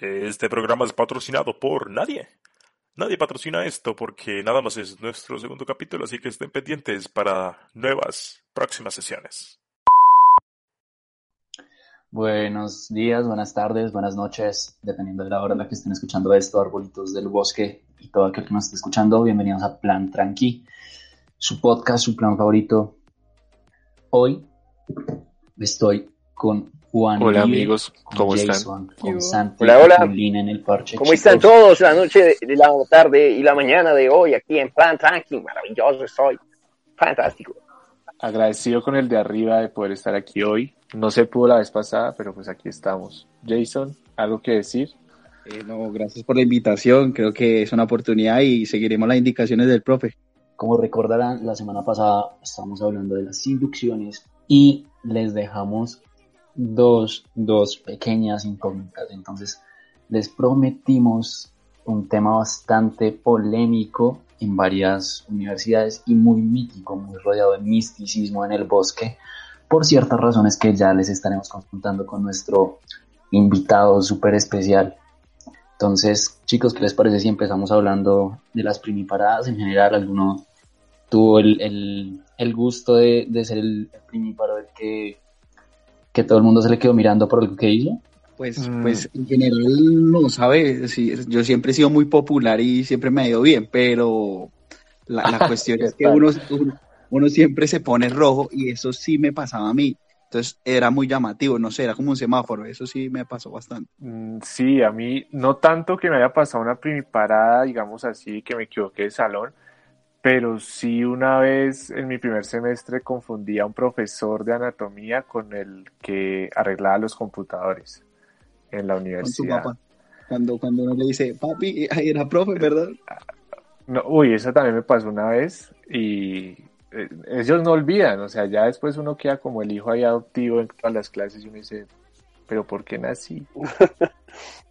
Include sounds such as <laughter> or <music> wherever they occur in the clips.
Este programa es patrocinado por nadie. Nadie patrocina esto porque nada más es nuestro segundo capítulo, así que estén pendientes para nuevas próximas sesiones. Buenos días, buenas tardes, buenas noches, dependiendo de la hora en la que estén escuchando esto, arbolitos del bosque y todo aquel que nos esté escuchando, bienvenidos a Plan Tranqui, su podcast, su plan favorito. Hoy estoy con Juan. Hola amigos, ¿cómo Jason, están? Con Santi, Hola, hola. con Lina en el parche. ¿Cómo chicos. están todos? La noche, de la tarde y la mañana de hoy aquí en Plan Tranqui. Maravilloso estoy. Fantástico. Agradecido con el de arriba de poder estar aquí hoy. No se pudo la vez pasada, pero pues aquí estamos. Jason, ¿algo que decir? Eh, no, gracias por la invitación. Creo que es una oportunidad y seguiremos las indicaciones del profe. Como recordarán, la semana pasada estábamos hablando de las inducciones y les dejamos dos, dos pequeñas incógnitas. Entonces, les prometimos un tema bastante polémico en varias universidades y muy mítico, muy rodeado de misticismo en el bosque, por ciertas razones que ya les estaremos contando con nuestro invitado súper especial. Entonces, chicos, ¿qué les parece si empezamos hablando de las primiparadas en general? ¿Alguno tuvo el, el, el gusto de, de ser el primíparo el que, que todo el mundo se le quedó mirando por lo que hizo? Pues, Mm. pues en general no sabe. sí, yo siempre he sido muy popular y siempre me ha ido bien, pero la, la <laughs> cuestión es que uno, uno siempre se pone rojo y eso sí me pasaba a mí. Entonces era muy llamativo, no sé, era como un semáforo, eso sí me pasó bastante. Mm, Sí, a mí no tanto que me haya pasado una primiparada, digamos así, que me equivoqué de salón, pero sí una vez en mi primer semestre confundí a un profesor de anatomía con el que arreglaba los computadores en la Con universidad. papá. Cuando, cuando uno le dice, papi, ay, era profe, ¿verdad? No, uy, eso también me pasó una vez y eh, ellos no olvidan, o sea, ya después uno queda como el hijo ahí adoptivo en todas las clases y uno dice, pero ¿por qué nací? <laughs>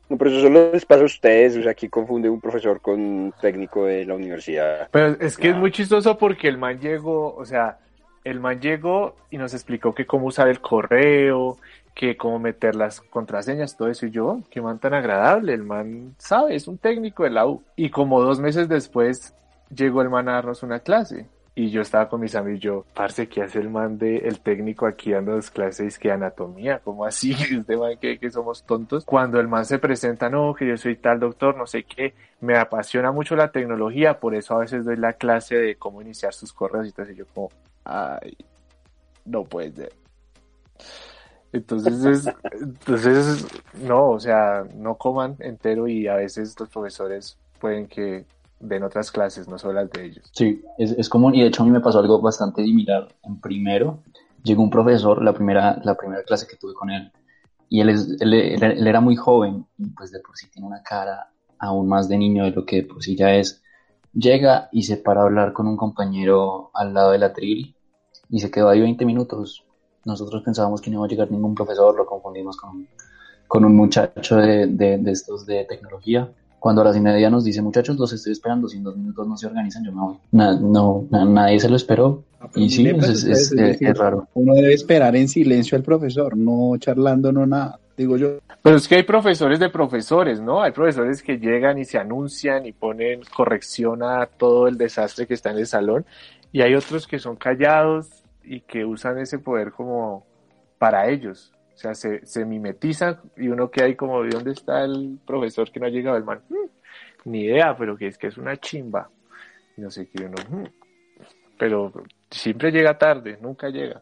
No, pero eso solo les pasa a ustedes. O sea, aquí confunde un profesor con un técnico de la universidad. Pero es que es muy chistoso porque el man llegó, o sea, el man llegó y nos explicó que cómo usar el correo, que cómo meter las contraseñas, todo eso. Y yo, "Oh, qué man tan agradable, el man sabe, es un técnico de la U. Y como dos meses después llegó el man a darnos una clase. Y yo estaba con mis amigos yo, parce, ¿qué hace el man de el técnico aquí dándonos clases que anatomía? ¿Cómo así? <laughs> Este man que, que somos tontos. Cuando el man se presenta, no, que yo soy tal doctor, no sé qué, me apasiona mucho la tecnología, por eso a veces doy la clase de cómo iniciar sus correos y. Y yo como, ay, no puede ser. Entonces, es, <laughs> entonces, no, o sea, no coman entero y a veces los profesores pueden que den otras clases, no solo las de ellos. Sí, es, es común y de hecho a mí me pasó algo bastante similar. En primero llegó un profesor, la primera, la primera clase que tuve con él, y él, es, él, él- él era muy joven y pues de por sí tiene una cara aún más de niño de lo que de por sí ya es. Llega y se para a hablar con un compañero al lado del atril y se quedó ahí 20 minutos. Nosotros pensábamos que no iba a llegar ningún profesor, lo confundimos con, con un muchacho de, de, de estos de tecnología. Cuando a las y media nos dice, muchachos, los estoy esperando, si en dos minutos no se organizan, yo me voy. Na- no, na- nadie se lo esperó. Y sí, es, es- es- es- es raro. Uno debe esperar en silencio al profesor, no charlando, no nada, digo yo. Pero es que hay profesores de profesores, ¿no? Hay profesores que llegan y se anuncian y ponen corrección a todo el desastre que está en el salón, y hay otros que son callados y que usan ese poder como para ellos. O sea, se, se mimetizan y uno queda ahí como, ¿de dónde está el profesor que no ha llegado? El man, "Mm, ni idea, pero que es que es una chimba. No sé qué, uno, "Mm". pero siempre llega tarde, nunca llega.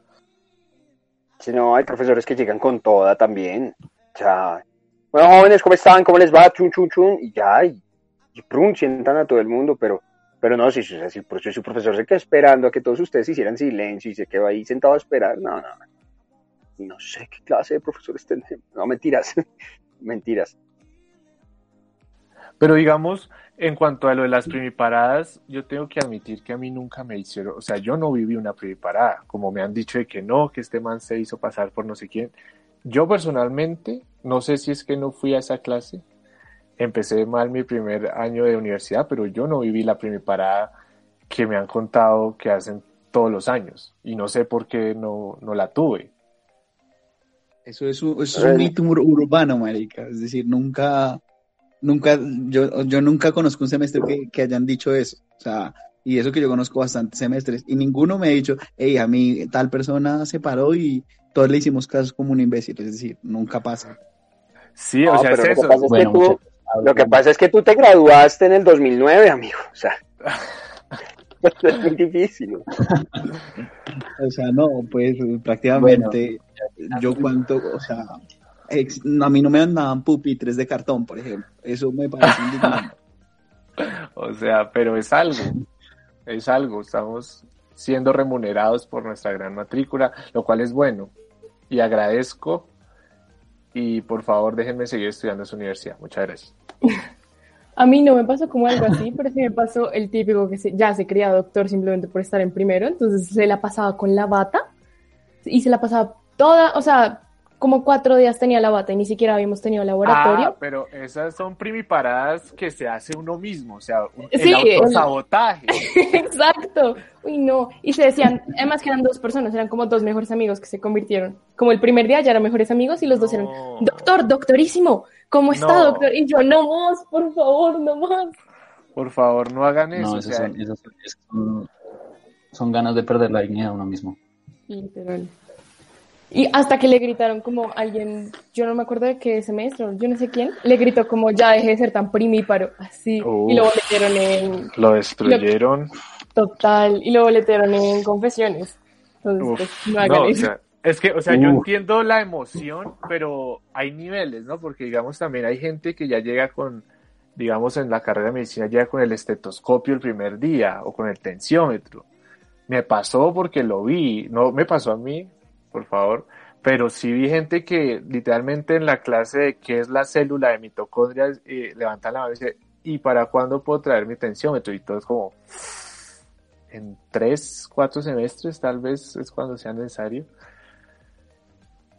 Si no, hay profesores que llegan con toda también. O sea, bueno, jóvenes, ¿cómo están? ¿Cómo les va? Chun, chun, chun. Y ya, y, y prun, sientan a todo el mundo, pero, pero no, si, si su profesor se queda esperando a que todos ustedes hicieran silencio y se quedó ahí sentado a esperar, no, no, no. No sé qué clase de profesores tenemos. No, mentiras. <laughs> mentiras. Pero digamos, en cuanto a lo de las primiparadas, yo tengo que admitir que a mí nunca me hicieron, o sea, yo no viví una primiparada, como me han dicho de que no, que este man se hizo pasar por no sé quién. Yo personalmente, no sé si es que no fui a esa clase, empecé mal mi primer año de universidad, pero yo no viví la primiparada que me han contado que hacen todos los años y no sé por qué no, no la tuve. Eso es un, eso es un mito ur- urbano, marica. Es decir, nunca, nunca, yo, yo nunca conozco un semestre que, que hayan dicho eso. O sea, y eso que yo conozco bastantes semestres. Y ninguno me ha dicho, hey, a mí tal persona se paró y todos le hicimos caso como un imbécil. Es decir, nunca pasa. Sí, o No, sea, es lo que pasa es Bueno, que tú, lo que pasa es que tú te graduaste en el 2009, amigo. O sea, <laughs> <laughs> es muy difícil. <laughs> O sea, no, pues prácticamente yo cuánto, o sea, ex- a mí no me mandaban pupitres de cartón, por ejemplo. Eso me parece indignante. <laughs> O sea, pero es algo, es algo, estamos siendo remunerados por nuestra gran matrícula, lo cual es bueno. Y agradezco y por favor déjenme seguir estudiando en su universidad. Muchas gracias. A mí no me pasó como algo así, <laughs> pero sí me pasó el típico que se- ya se creía doctor simplemente por estar en primero, entonces se la pasaba con la bata y se la pasaba toda, o sea, como cuatro días tenía la bata y ni siquiera habíamos tenido Ah, laboratorio. pero esas son primiparadas que se hace uno mismo, o sea, un- Sí, el autosabotaje. <laughs> Exacto. Uy, no. Y se decían, además que eran dos personas, eran como dos mejores amigos que se convirtieron. Como el primer día ya eran mejores amigos y los dos eran, doctor, doctorísimo, ¿cómo está, No. doctor? Y yo, no más, por favor, no más. Por favor, no hagan eso. No, o sea, son, esas son- esas son- son ganas de perder la dignidad a uno mismo. Literal. Y hasta que le gritaron como alguien, yo no me acuerdo de qué semestre, yo no sé quién, le gritó como ya deje de ser tan primíparo, así. Uf. Y luego metieron en lo destruyeron. total, y luego le metieron en confesiones. Entonces, Uf, pues, no hagan no, o eso. sea, es que, o sea, yo Uf. entiendo la emoción, pero hay niveles, ¿no? Porque, digamos, también hay gente que ya llega con, digamos, en la carrera de medicina, llega con el estetoscopio el primer día o con el tensiómetro. Me pasó porque lo vi, no me pasó a mí, por favor, pero sí vi gente que literalmente en la clase de qué es la célula de mitocondrias, eh, levantan la mano y dice, ¿y para cuándo puedo traer mi tensiómetro? Y todo es como, en tres, cuatro semestres tal vez es cuando sea necesario.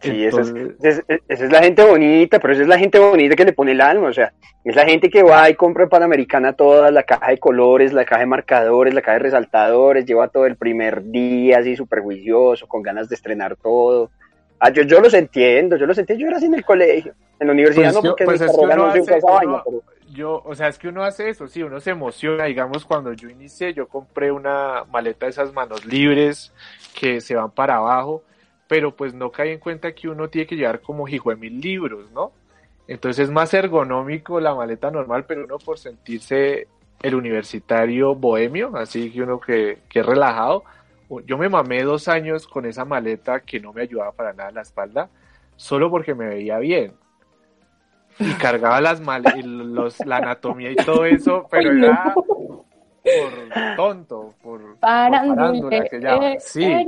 Sí, esa es, Entonces- esa es- esa es la gente bonita, pero esa es la gente bonita que le pone el alma, o sea, es la gente que va y compra en Panamericana toda la caja de colores, la caja de marcadores, la caja de resaltadores, lleva todo el primer día así súper juicioso, con ganas de estrenar todo. Ah, yo, yo los entiendo, yo los entiendo, yo era así en el colegio, en la universidad Pues no, que- porque pues mi es que uno hace- vaina, pero yo, o sea, es que uno hace eso, sí, uno se emociona, digamos, cuando yo inicié, yo compré una maleta de esas manos libres que se van para abajo, pero pues no cae en cuenta que uno tiene que llevar como hijo de mil libros, ¿no? Entonces es más ergonómico la maleta normal, pero uno por sentirse el universitario bohemio, así que uno que, que es relajado, yo me mamé dos años con esa maleta que no me ayudaba para nada en la espalda, solo porque me veía bien. Y <laughs> cargaba las mal los, la anatomía y todo eso, pero era por tonto, por, por Parándole, farándula que llama. Sí,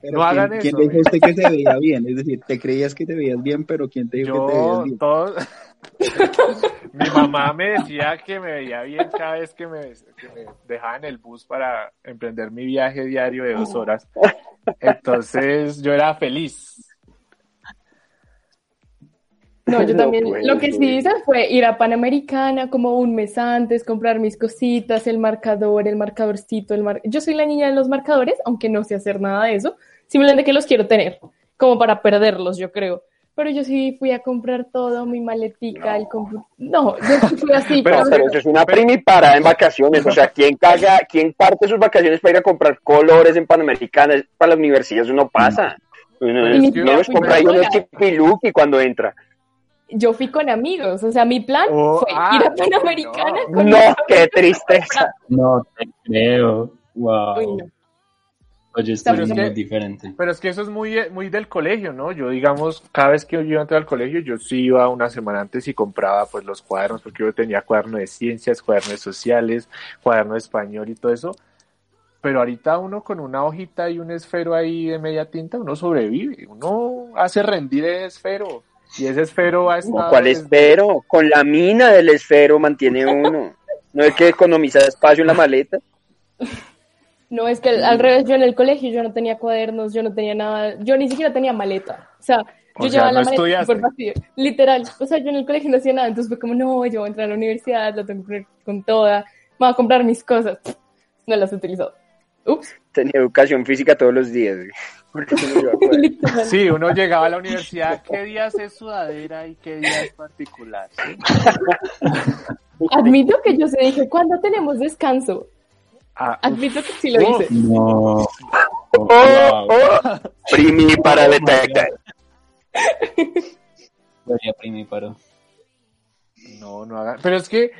pero- No hagan ¿quién, eso, ¿quién dijo usted que se veía bien? Es decir, te creías que te veías bien, pero ¿quién te dijo que te veías bien? todos, <laughs> mi mamá me decía que me veía bien cada vez que me, que me dejaba en el bus para emprender mi viaje diario de dos horas. Entonces yo era feliz. No, yo también, lo que sí hice fue ir a Panamericana como un mes antes, comprar mis cositas, el marcador, el marcadorcito, el mar... Yo soy la niña de los marcadores, aunque no sé hacer nada de eso, simplemente que los quiero tener, como para perderlos, yo creo. Pero yo sí fui a comprar todo, mi maletica, el compu- No, yo sí fui así, <laughs> Pero- No, pero eso es una primiparada en vacaciones. O sea, ¿quién caga, quién parte sus vacaciones para ir a comprar colores en Panamericana? Es Para las universidades uno pasa. Uno, Es que- uno los compra ahí uno chipiluki cuando entra. yo fui con amigos, o sea, mi plan Oh, fue ah, ir a no, Panamericana no. con No, qué tristeza. No te creo. Wow. Uy, no. Oye, esto es es muy que- diferente. Pero es que eso es muy, muy del colegio, ¿no? Yo, digamos, cada vez que yo iba a entrar al colegio, yo sí iba una semana antes y compraba pues los cuadernos, porque yo tenía cuaderno de ciencias, cuaderno de sociales, cuaderno de español y todo eso. Pero ahorita uno con una hojita y un esfero ahí de media tinta, uno sobrevive, uno hace rendir el esfero. Y ese esfero ha estado... ¿Cuál desde- esfero? Con la mina del esfero mantiene uno. No hay que economizar espacio en la maleta. <laughs> No, es que al, al revés, yo en el colegio yo no tenía cuadernos, yo no tenía nada, yo ni siquiera tenía maleta. O sea, O yo sea, llevaba no la maleta estudiaste. súper vacía. Literal. O sea, yo en el colegio no hacía nada, entonces fue como, no, yo voy a entrar a la universidad, la tengo que poner con toda, me voy a comprar mis cosas. No las he utilizado. Ups. Tenía educación física todos los días. <laughs> no. <laughs> Sí, uno llegaba a la universidad, ¿qué días es sudadera y qué día es particular? ¿sí? <laughs> Admito que yo se dije, ¿cuándo tenemos descanso? Ah, Admito que sí lo hice. No. Oh, oh, primi para detectar. Gloria primíparo. No, no haga. Pero es que,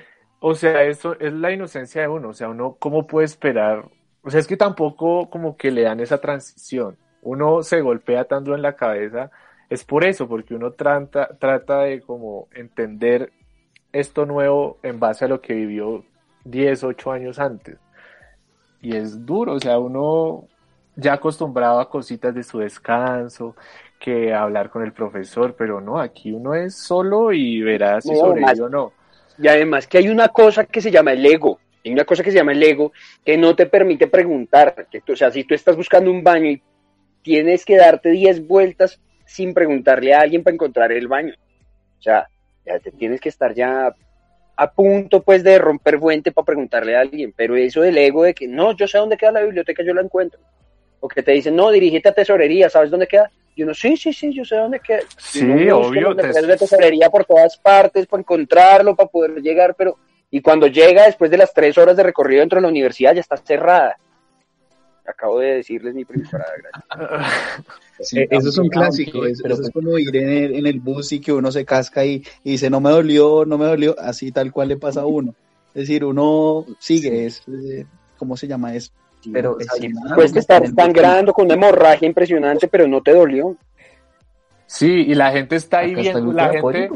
o sea, eso es la inocencia de uno. O sea, uno, ¿cómo puede esperar? O sea, es que tampoco como que le dan esa transición. Uno se golpea tanto en la cabeza. Es por eso, porque uno trata, trata de como entender esto nuevo en base a lo que vivió 10, 8 años antes. Y es duro, o sea, uno ya acostumbrado a cositas de su descanso, que hablar con el profesor, pero no, aquí uno es solo y verá si sobrevive o no. Y además que hay una cosa que se llama el ego. Hay una cosa que se llama el ego que no te permite preguntar. Que tú- o sea, si tú estás buscando un baño y tienes que darte 10 vueltas sin preguntarle a alguien para encontrar el baño. O sea, ya te tienes que estar ya a punto pues de romper fuente para preguntarle a alguien. Pero eso del ego de que no, yo sé dónde queda la biblioteca, yo la encuentro. O que te dicen, no, dirígete a tesorería, ¿sabes dónde queda? Y uno, sí, sí, sí, yo sé dónde queda. Sí, uno obvio, te- de tesorería por todas partes para encontrarlo, para poder llegar, pero y cuando llega después de las tres horas de recorrido dentro de la universidad ya está cerrada. Acabo de decirles mi primera gracias. <laughs> Eh, eso es un clásico, eso, pero eso es como ir en el, en el bus y que uno se casca y, y dice, no me dolió, no me dolió, así tal cual le pasa a uno. Es decir, uno sigue, es, eh, ¿cómo se llama eso? Pero, Es- ¿sabes? Puedes estar sangrando con una hemorragia impresionante, pero no te dolió. Sí, y la gente está ahí Acá viendo, la gente,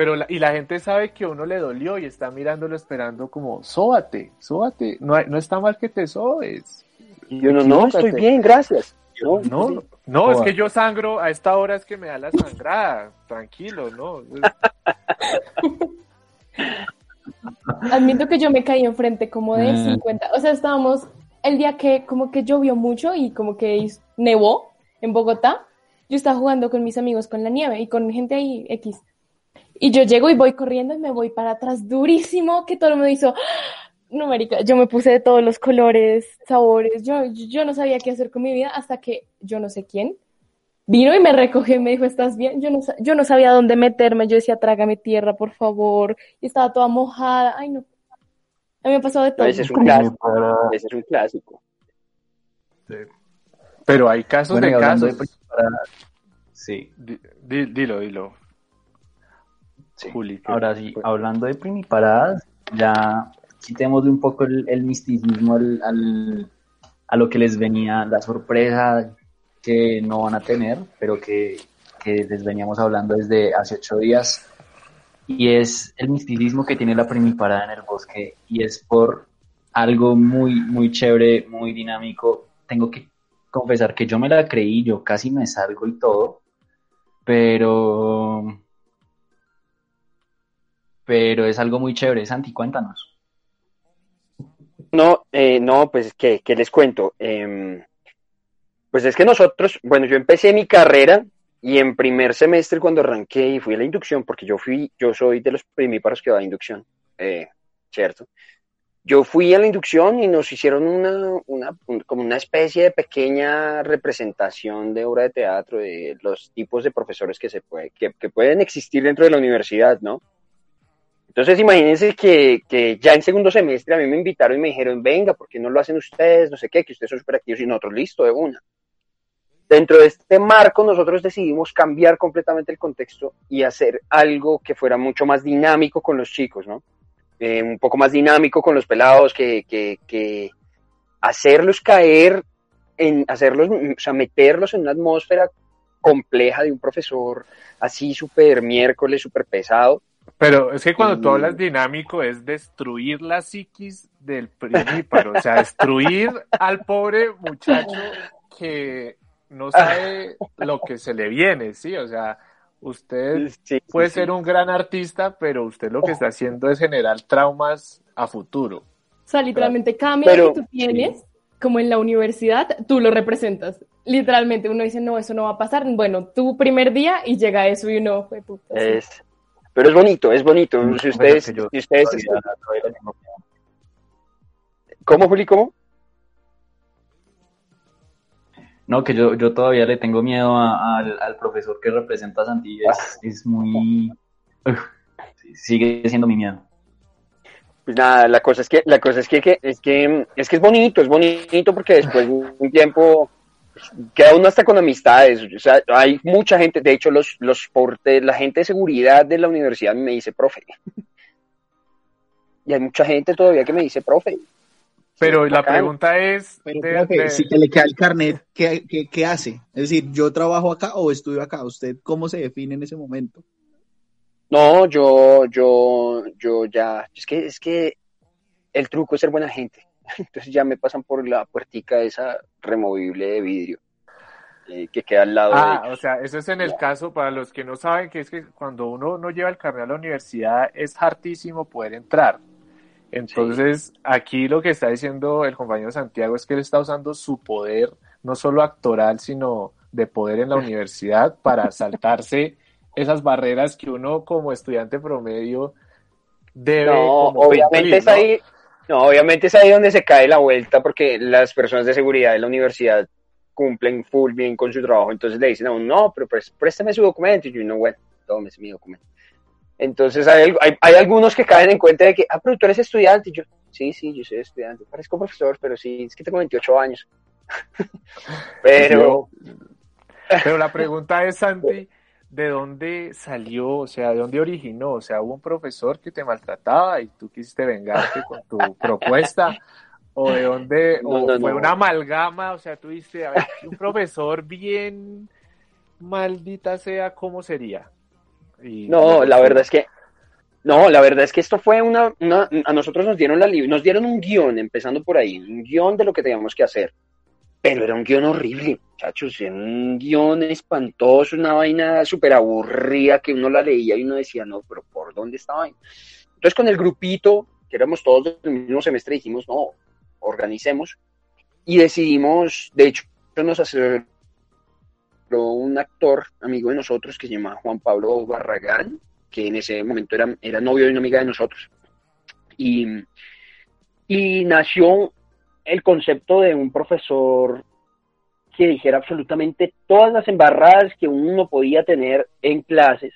pero la- y la gente sabe que a uno le dolió y está mirándolo esperando como, sóbate, sóbate, no, hay- no está mal que te sobes. Y uno, no, estoy bien, gracias. No, No, no, es que yo sangro a esta hora es que me da la sangrada, tranquilo, ¿no? <laughs> Admito que yo me caí enfrente como de Mm. 50. O sea, estábamos el día que como que llovió mucho y como que nevó en Bogotá. Yo estaba jugando con mis amigos con la nieve y con gente ahí X. Y yo llego y voy corriendo y me voy para atrás durísimo que todo el mundo hizo. ¡Ah! No, marica, yo me puse de todos los colores, sabores. Yo, yo no sabía qué hacer con mi vida hasta que yo no sé quién vino y me recogió y me dijo, ¿estás bien? Yo no, yo no sabía dónde meterme. Yo decía, trágame tierra, por favor. Y estaba toda mojada. Ay, no. A mí me ha pasado de No, todo. ese es un clásico. Ese es un clásico. Pero hay casos Bueno, de de casos. primiparadas, sí, di- dilo, dilo. Sí. Juli, Ahora sí, hablando de primiparadas, ya quitemos un poco el, el misticismo al, al- a lo que les venía, la sorpresa que no van a tener, pero que, que les veníamos hablando desde hace ocho días. Y es el misticismo que tiene la primiparada en el bosque. Y es por algo muy, muy chévere, muy dinámico. Tengo que confesar que yo me la creí, yo casi me salgo y todo, pero pero es algo muy chévere. Santi, cuéntanos. No, eh, no, pues, ¿qué, qué les cuento? Em, pues es que nosotros, bueno, yo empecé mi carrera y en primer semestre cuando arranqué y fui a la inducción, porque yo fui, yo soy de los primíparos que va a inducción, eh, ¿cierto? Yo fui a la inducción y nos hicieron una, una, un- como una especie de pequeña representación de obra de teatro de los tipos de profesores que se puede, que, que pueden existir dentro de la universidad, ¿no? Entonces imagínense que, que ya en segundo semestre a mí me invitaron y me dijeron, venga, ¿por qué no lo hacen ustedes? No sé qué, que ustedes son súper activos y nosotros listo de una. Dentro de este marco nosotros decidimos cambiar completamente el contexto y hacer algo que fuera mucho más dinámico con los chicos, ¿no? Eh, un poco más dinámico con los pelados, que, que, que hacerlos caer, en hacerlos, o sea, meterlos en una atmósfera compleja de un profesor así súper miércoles, súper pesado. Pero es que cuando tú hablas dinámico es destruir la psiquis del primíparo, o sea, destruir al pobre muchacho que no sabe lo que se le viene, ¿sí? O sea, usted Sí, puede sí, ser sí. un gran artista, pero usted lo que está haciendo es generar traumas a futuro. O sea, literalmente cada miedo Pero- que tú tienes, como en la universidad, tú lo representas. Literalmente, uno dice, no, eso no va a pasar. Bueno, tu primer día y llega eso y uno, fue puta. sí. Es, pero es bonito, es bonito. Mm, si ustedes... Si ustedes ¿Cómo, Juli? ¿Cómo? No, que yo, yo todavía le tengo miedo al, profesor que representa a Santi. Ah. Es, muy... Sigue siendo mi miedo. Pues nada, la cosa es que, la cosa es que, es que es que es bonito, es bonito porque después de un tiempo queda uno hasta con amistades. O sea, hay mucha gente, de hecho, los, los portes, la gente de seguridad de la universidad me dice profe. Y hay mucha gente todavía que me dice profe. Pero la pregunta es, Pero, de- profe, de- si te le queda el carnet, ¿qué, qué, qué hace? Es decir, ¿yo trabajo acá o estudio acá? ¿Usted cómo se define en ese momento? No, yo, yo, yo ya, es que, es que el truco es ser buena gente. Entonces ya me pasan por la puertica esa removible de vidrio eh, que queda al lado Ah, de o sea, eso es en el caso, para los que no saben, que es que cuando uno no lleva el carnet a la universidad es hartísimo poder entrar. Entonces, aquí lo que está diciendo el compañero Santiago es que él está usando su poder, no solo actoral, sino de poder en la universidad para <laughs> saltarse esas barreras que uno como estudiante promedio debe No, como obviamente cumplir, es ahí, no, obviamente es ahí donde se cae la vuelta porque las personas de seguridad de la universidad cumplen full bien con su trabajo, entonces le dicen a uno, no, pero pues préstame su documento, y uno, bueno, tómese mi documento. Entonces hay, hay, hay algunos que caen en cuenta de que, ah, pero tú eres estudiante, y yo, sí, sí, yo soy estudiante, parezco profesor, pero sí, es que tengo 28 años. <laughs> pero, Pero la pregunta es, Santi, <laughs> ¿de dónde salió? O sea, ¿de dónde originó? O sea, ¿hubo un profesor que te maltrataba y tú quisiste vengarte con tu <laughs> propuesta? ¿O de dónde? ¿O No, fue no. una amalgama? O sea, tú dijiste, a ver, un profesor bien maldita sea, ¿cómo sería? Y- No, la verdad es que no, la verdad es que esto fue una, una- a nosotros nos dieron la nos dieron un guion, empezando por ahí, un guion de lo que teníamos que hacer. Pero era un guion horrible, muchachos, era un guion espantoso, una vaina súper aburrida que uno la leía y uno decía, no, pero ¿por dónde estaba? Entonces con el grupito, que éramos todos del mismo semestre, dijimos, no, organicemos y decidimos, de hecho, nos asesoró un actor amigo de nosotros que se llama Juan Pablo Barragán, que en ese momento era, era novio de una amiga de nosotros. Y, y nació el concepto de un profesor que dijera absolutamente todas las embarradas que uno podía tener en clases.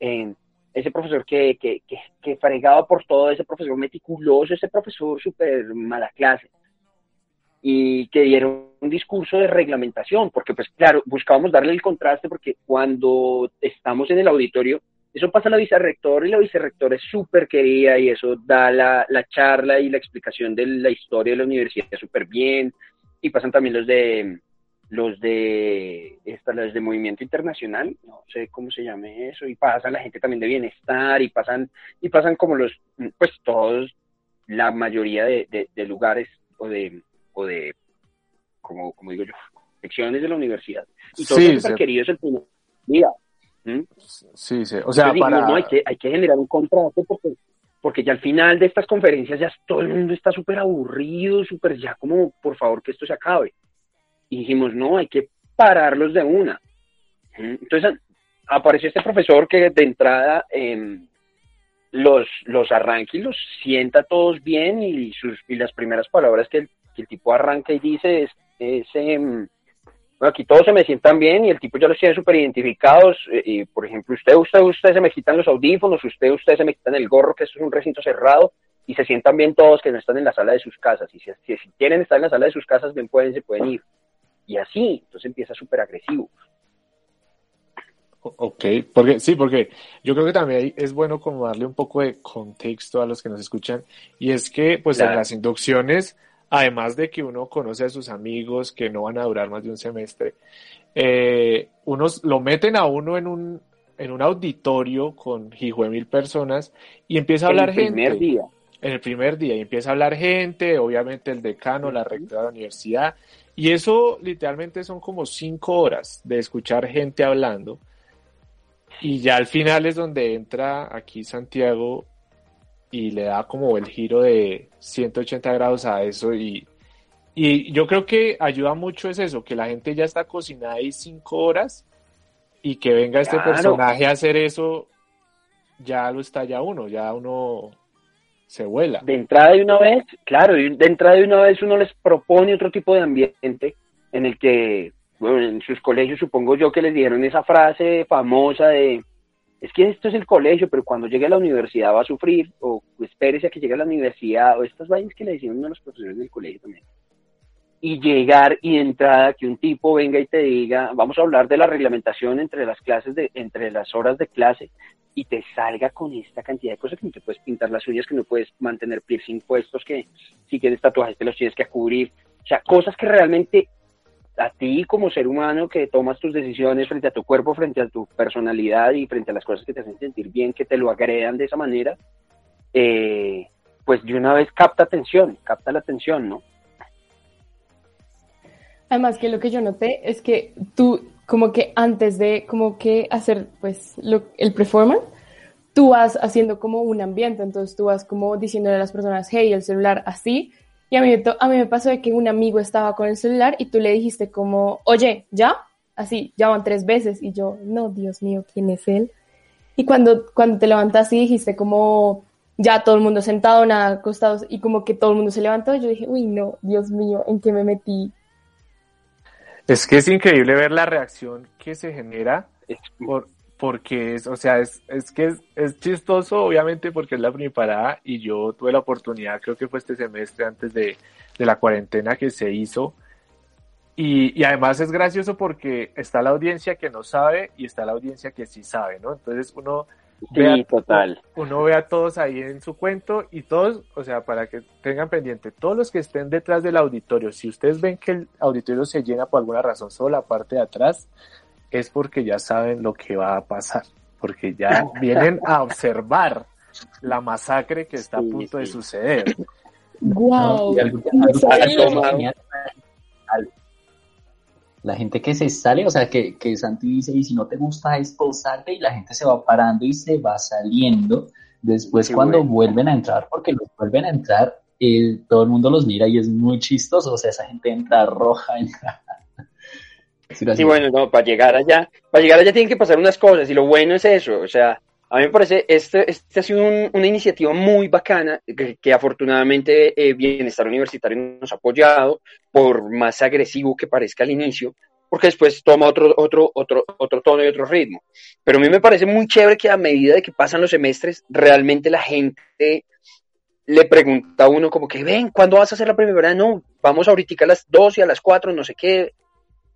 En ese profesor que, que, que, que fregaba por todo, ese profesor meticuloso, ese profesor súper mala clase y que dieron un discurso de reglamentación, porque pues claro, buscábamos darle el contraste porque cuando estamos en el auditorio, eso pasa a la vicerrectora y la vicerrectora es súper querida y eso da la, la charla y la explicación de la historia de la universidad súper bien y pasan también los de los de esta, los de movimiento internacional, no sé cómo se llame eso, y pasa la gente también de bienestar y pasan y pasan como los pues todos la mayoría de, de, de lugares o de o de, como, como digo yo, secciones de la universidad. Y todos Sí, son súper se- queridos el primer día. ¿Mm? Sí, sí. O sea, Entonces no, hay que, hay que generar un contraste porque, porque ya al final de estas conferencias ya todo el mundo está súper aburrido, súper ya como, por favor, que esto se acabe. Y dijimos, no, hay que pararlos de una. ¿Mm? Entonces apareció este profesor que de entrada em, los, los arranca y los sienta todos bien y, sus, y las primeras palabras que el, que el tipo arranca y dice es, es em, bueno, aquí todos se me sientan bien y el tipo ya los tiene súper identificados. eh, Y, por ejemplo, usted, usted, usted se me quitan los audífonos, usted, usted se me quitan el gorro, que esto es un recinto cerrado, y se sientan bien todos que no están en la sala de sus casas. Y si, si, si quieren estar en la sala de sus casas, bien pueden, se pueden ir. Y así, entonces empieza súper agresivo. Ok, porque sí, porque yo creo que también es bueno como darle un poco de contexto a los que nos escuchan y es que pues en las inducciones, además de que uno conoce a sus amigos que no van a durar más de un semestre, eh, unos lo meten a uno en un en un auditorio con hijo de mil personas y empieza a hablar el primer gente día. en el primer día y empieza a hablar gente, obviamente el decano, la rectora de la universidad, y eso literalmente son como cinco horas de escuchar gente hablando. Y ya al final es donde entra aquí Santiago y le da como el giro de 180 grados a eso y, y yo creo que ayuda mucho es eso, que la gente ya está cocinada ahí cinco horas y que venga este Claro. personaje a hacer eso, ya lo estalla uno, ya uno se vuela. de entrada de una vez, claro, de de entrada de una vez uno les propone otro tipo de ambiente en el que bueno, en sus colegios supongo yo que les dieron esa frase famosa de, es que esto es el colegio, pero cuando llegue a la universidad va a sufrir, o espérese a que llegue a la universidad, o estas vainas que le decían de los profesores del colegio también. Y llegar y de entrada que un tipo venga y te diga, vamos a hablar de la reglamentación entre las clases, de, entre las horas de clase, y te salga con esta cantidad de cosas que no te puedes pintar las uñas, que no puedes mantener piercing puestos, que si quieres tatuajes te los tienes que cubrir. O sea, cosas que realmente a ti como ser humano que tomas tus decisiones frente a tu cuerpo, frente a tu personalidad y frente a las cosas que te hacen sentir bien, que te lo agredan de esa manera, eh, pues de una vez capta atención, capta la atención, ¿no? Además que lo que yo noté es que tú como que antes de como que hacer pues lo, el performance, tú vas haciendo como un ambiente, entonces tú vas como diciéndole a las personas, hey, el celular así, y a mí, a mí me pasó de que un amigo estaba con el celular y tú le dijiste como, oye, ¿ya? Así, ya van tres veces. Y yo, no, Dios mío, ¿quién es él? Y cuando, cuando te levantaste y dijiste como, ya todo el mundo sentado, nada acostados, y como que todo el mundo se levantó, yo dije, uy, no, Dios mío, ¿en qué me metí? Es que es increíble ver la reacción que se genera por, porque es, o sea, es, es que es, es, chistoso, obviamente, porque es la primera y yo tuve la oportunidad, creo que fue este semestre antes de, de la cuarentena que se hizo. Y, y, además es gracioso porque está la audiencia que no sabe y está la audiencia que sí sabe, ¿no? Entonces uno, sí, ve, a, total. uno ve a todos ahí en su cuento y todos, o sea, para que tengan pendiente, todos los que estén detrás del auditorio, si ustedes ven que el auditorio se llena por alguna razón, solo la parte de atrás, es porque ya saben lo que va a pasar, porque ya <laughs> vienen a observar la masacre que está a punto de suceder. Wow. La gente que se sale, o sea, que, que Santi dice, y si no te gusta esto, salte, y la gente se va parando y se va saliendo. Después, cuando bueno. vuelven a entrar, porque los vuelven a entrar, eh, todo el mundo los mira y es muy chistoso. O sea, esa gente entra roja, entra Sí, bueno, no, para llegar allá, para llegar allá tienen que pasar unas cosas y lo bueno es eso, o sea, a mí me parece, este, este ha sido un, una iniciativa muy bacana que, que afortunadamente eh, Bienestar Universitario nos ha apoyado, por más agresivo que parezca al inicio, porque después toma otro, otro, otro, otro tono y otro ritmo. Pero a mí me parece muy chévere que a medida de que pasan los semestres, realmente la gente le pregunta a uno como que, ven, ¿cuándo vas a hacer la primera? No, vamos ahorita a las 2 y a las 4, no sé qué,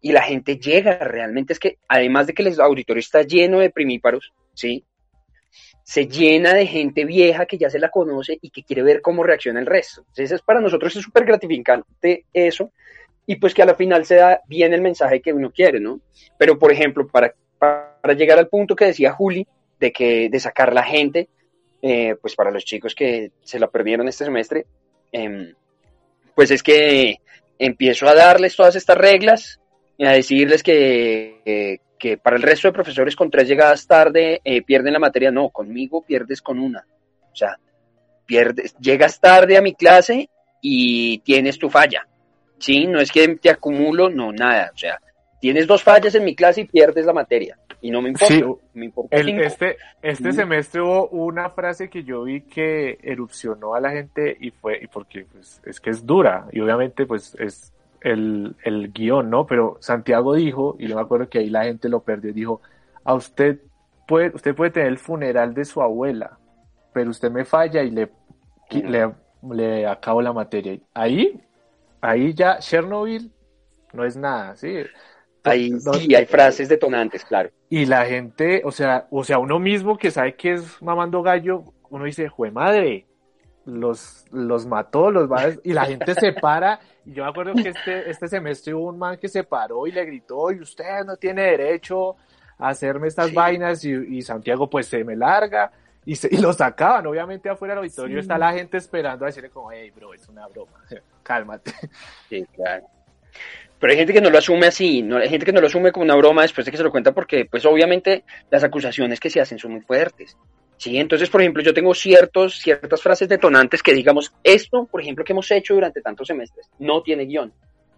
y la gente llega, realmente es que además de que el auditorio está lleno de primíparos, ¿sí? Se llena de gente vieja que ya se la conoce y que quiere ver cómo reacciona el resto. Entonces es para nosotros es súper gratificante eso y pues que a la final se da bien el mensaje que uno quiere, ¿no? Pero por ejemplo, para, para llegar al punto que decía Juli, de que de sacar la gente, eh, pues para los chicos que se la perdieron este semestre, eh, pues es que empiezo a darles todas estas reglas, y a decirles que, eh, que, para el resto de profesores con tres llegadas tarde eh, pierden la materia. No, conmigo pierdes con una. O sea, pierdes, llegas tarde a mi clase y tienes tu falla. Sí, no es que te acumulo, no, nada. O sea, tienes dos fallas en mi clase y pierdes la materia. Y no me importa. Sí, me importa el, este este semestre hubo una frase que yo vi que erupcionó a la gente y fue, y porque pues, es que es dura y obviamente pues es el, el guion, ¿no? Pero Santiago dijo, y yo me acuerdo que ahí la gente lo perdió, dijo, a usted puede, usted puede tener el funeral de su abuela, pero usted me falla y le, le, le acabo la materia. Ahí, ahí ya Chernobyl no es nada, ¿sí? Ahí no, sí hay frases detonantes, claro. Y la gente, o sea, o sea, uno mismo que sabe que es mamando gallo, uno dice, jue madre, los, los mató, los va y la gente se para. Y yo me acuerdo que este, este semestre hubo un man que se paró y le gritó, y usted no tiene derecho a hacerme estas sí. vainas, y, y, Santiago pues se me larga, y, se, y lo sacaban. Obviamente afuera del auditorio sí. está la gente esperando a decirle como, hey, bro, es una broma, <laughs> cálmate. Sí, claro. Pero hay gente que no lo asume así, no, hay gente que no lo asume como una broma después de que se lo cuenta porque, pues obviamente, las acusaciones que se hacen son muy fuertes. Sí, entonces, por ejemplo, yo tengo ciertos, ciertas frases detonantes que digamos, esto, por ejemplo, que hemos hecho durante tantos semestres, no tiene guion.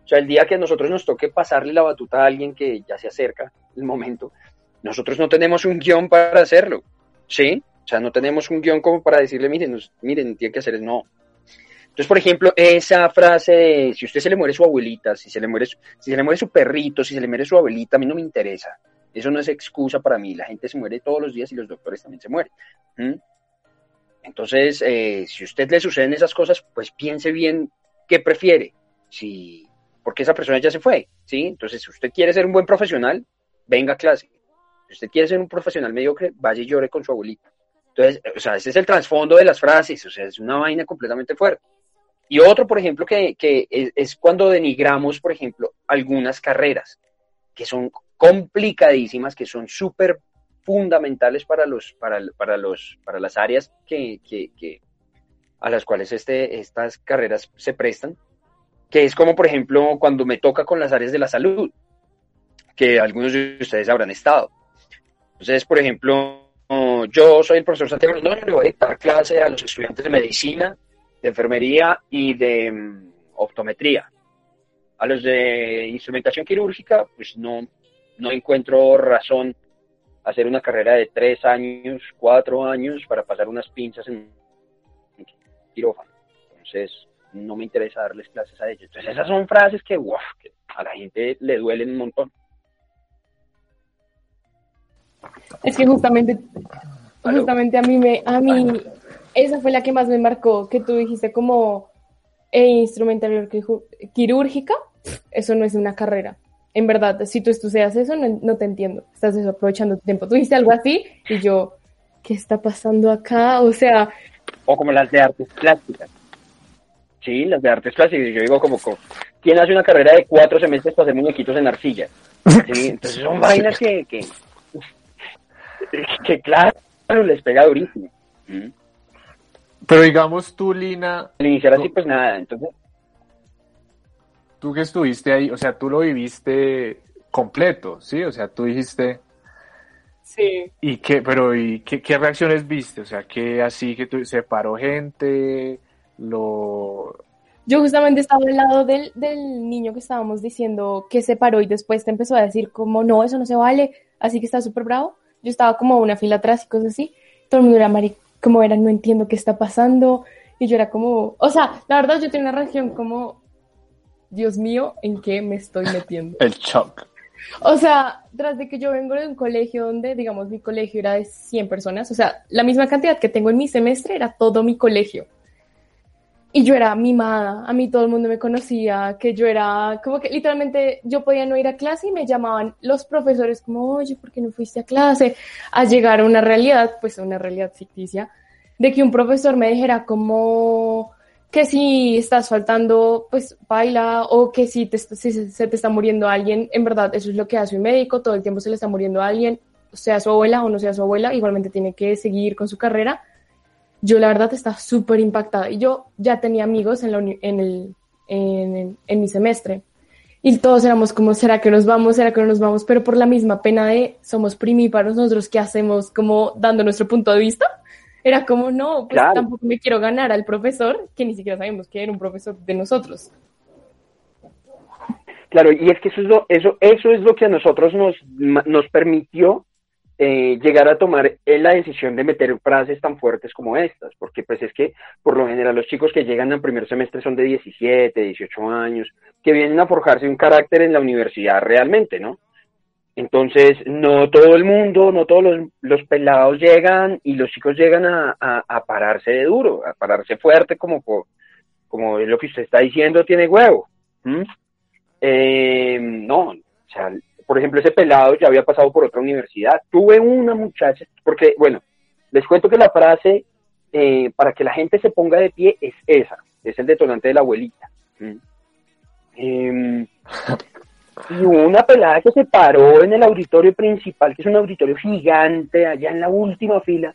O sea, el día que a nosotros nos toque pasarle la batuta a alguien que ya se acerca el momento, nosotros no tenemos un guion para hacerlo, ¿sí? O sea, no tenemos un guion como para decirle, miren, miren, tiene que hacer, no. Entonces, por ejemplo, esa frase si usted se le muere su abuelita, si se le muere si se le muere su perrito, si se le muere su abuelita, a mí no me interesa. Eso no es excusa para mí. La gente se muere todos los días y los doctores también se mueren. ¿Mm? Entonces, eh, si a usted le suceden esas cosas, pues piense bien qué prefiere. Si, porque esa persona ya se fue, ¿sí? Entonces, si usted quiere ser un buen profesional, venga a clase. Si usted quiere ser un profesional mediocre, vaya y llore con su abuelita. Entonces, o sea, ese es el trasfondo de las frases, o sea, es una vaina completamente fuerte. Y otro, por ejemplo, que, que es cuando denigramos, por ejemplo, algunas carreras que son complicadísimas, que son súper fundamentales para los, para, para los, para las áreas que, que, que, a las cuales este, estas carreras se prestan, que es como, por ejemplo, cuando me toca con las áreas de la salud, que algunos de ustedes habrán estado. Entonces, por ejemplo, yo soy el profesor Santiago Londoño, le voy a dar clase a los estudiantes de medicina, de enfermería y de um, optometría. A los de instrumentación quirúrgica, pues no, no encuentro razón hacer una carrera de tres años, cuatro años para pasar unas pinzas en quirófano. Entonces, no me interesa darles clases a ellos. Entonces, esas son frases que, wow, que a la gente le duelen un montón. Es que justamente, justamente a mí me, a mí, esa fue la que más me marcó, que tú dijiste como eh, instrumental quirúrgica, eso no es una carrera. En verdad, si tú estudias eso, no, no te entiendo. Estás aprovechando tu tiempo. Tú dijiste algo así y yo, ¿qué está pasando acá? O sea... O como las de artes plásticas. Sí, las de artes plásticas. Yo digo como, ¿quién hace una carrera de cuatro semestres para hacer muñequitos en arcilla? ¿Sí? <laughs> Entonces son vainas que, que, que claro, les pega durísimo. ¿Mm? Pero digamos tú, Lina... Al iniciar así, pues nada, entonces... Tú que estuviste ahí, o sea, tú lo viviste completo, ¿sí? O sea, tú dijiste... Sí. ¿Y qué, pero, ¿y qué, qué reacciones viste? O sea, que así que tú, se paró gente, lo... Yo justamente estaba al lado del, del niño que estábamos diciendo que se paró y después te empezó a decir como, no, eso no se vale, así que está súper bravo. Yo estaba como una fila atrás y cosas así. Todo el mundo era marico como era, no entiendo qué está pasando. Y yo era como, o sea, la verdad yo tenía una reacción como, Dios mío, ¿en qué me estoy metiendo? El shock. O sea, tras de que yo vengo de un colegio donde, digamos, mi colegio era de 100 personas, o sea, la misma cantidad que tengo en mi semestre era todo mi colegio. Y yo era mimada, a mí todo el mundo me conocía, que yo era, como que literalmente yo podía no ir a clase y me llamaban los profesores como, oye, ¿por qué no fuiste a clase? A llegar a una realidad, pues a una realidad ficticia, de que un profesor me dijera como que si estás faltando, pues baila, o que si, te, si se te está muriendo alguien, en verdad eso es lo que hace un médico, todo el tiempo se le está muriendo a alguien, sea su abuela o no sea su abuela, igualmente tiene que seguir con su carrera yo la verdad estaba súper impactada. Y yo ya tenía amigos en, la en, el, en, mi semestre. Y todos éramos como, ¿será que nos vamos? ¿Será que no nos vamos? Pero por la misma pena de somos primíparos, nosotros qué hacemos como dando nuestro punto de vista. Era como, no, pues Claro. tampoco me quiero ganar al profesor, que ni siquiera sabemos que era un profesor de nosotros. Claro, y es que eso es lo, eso, eso es lo que a nosotros nos, nos permitió eh, llegar a tomar eh, la decisión de meter frases tan fuertes como estas, porque pues es que por lo general los chicos que llegan al primer semestre son de 17, 18 años, que vienen a forjarse un carácter en la universidad realmente, ¿no? Entonces, no todo el mundo, no todos los, pelados llegan y los chicos llegan a, pararse de duro, a pararse fuerte como, como lo que usted está diciendo tiene huevo. Eh, no, o sea, por ejemplo, ese pelado ya había pasado por otra universidad. Tuve una muchacha, porque, bueno, les cuento que la frase eh, para que la gente se ponga de pie es esa, es el detonante de la abuelita. ¿m? Em, <laughs> y una pelada que se paró en el auditorio principal, que es un auditorio gigante, allá en la última fila.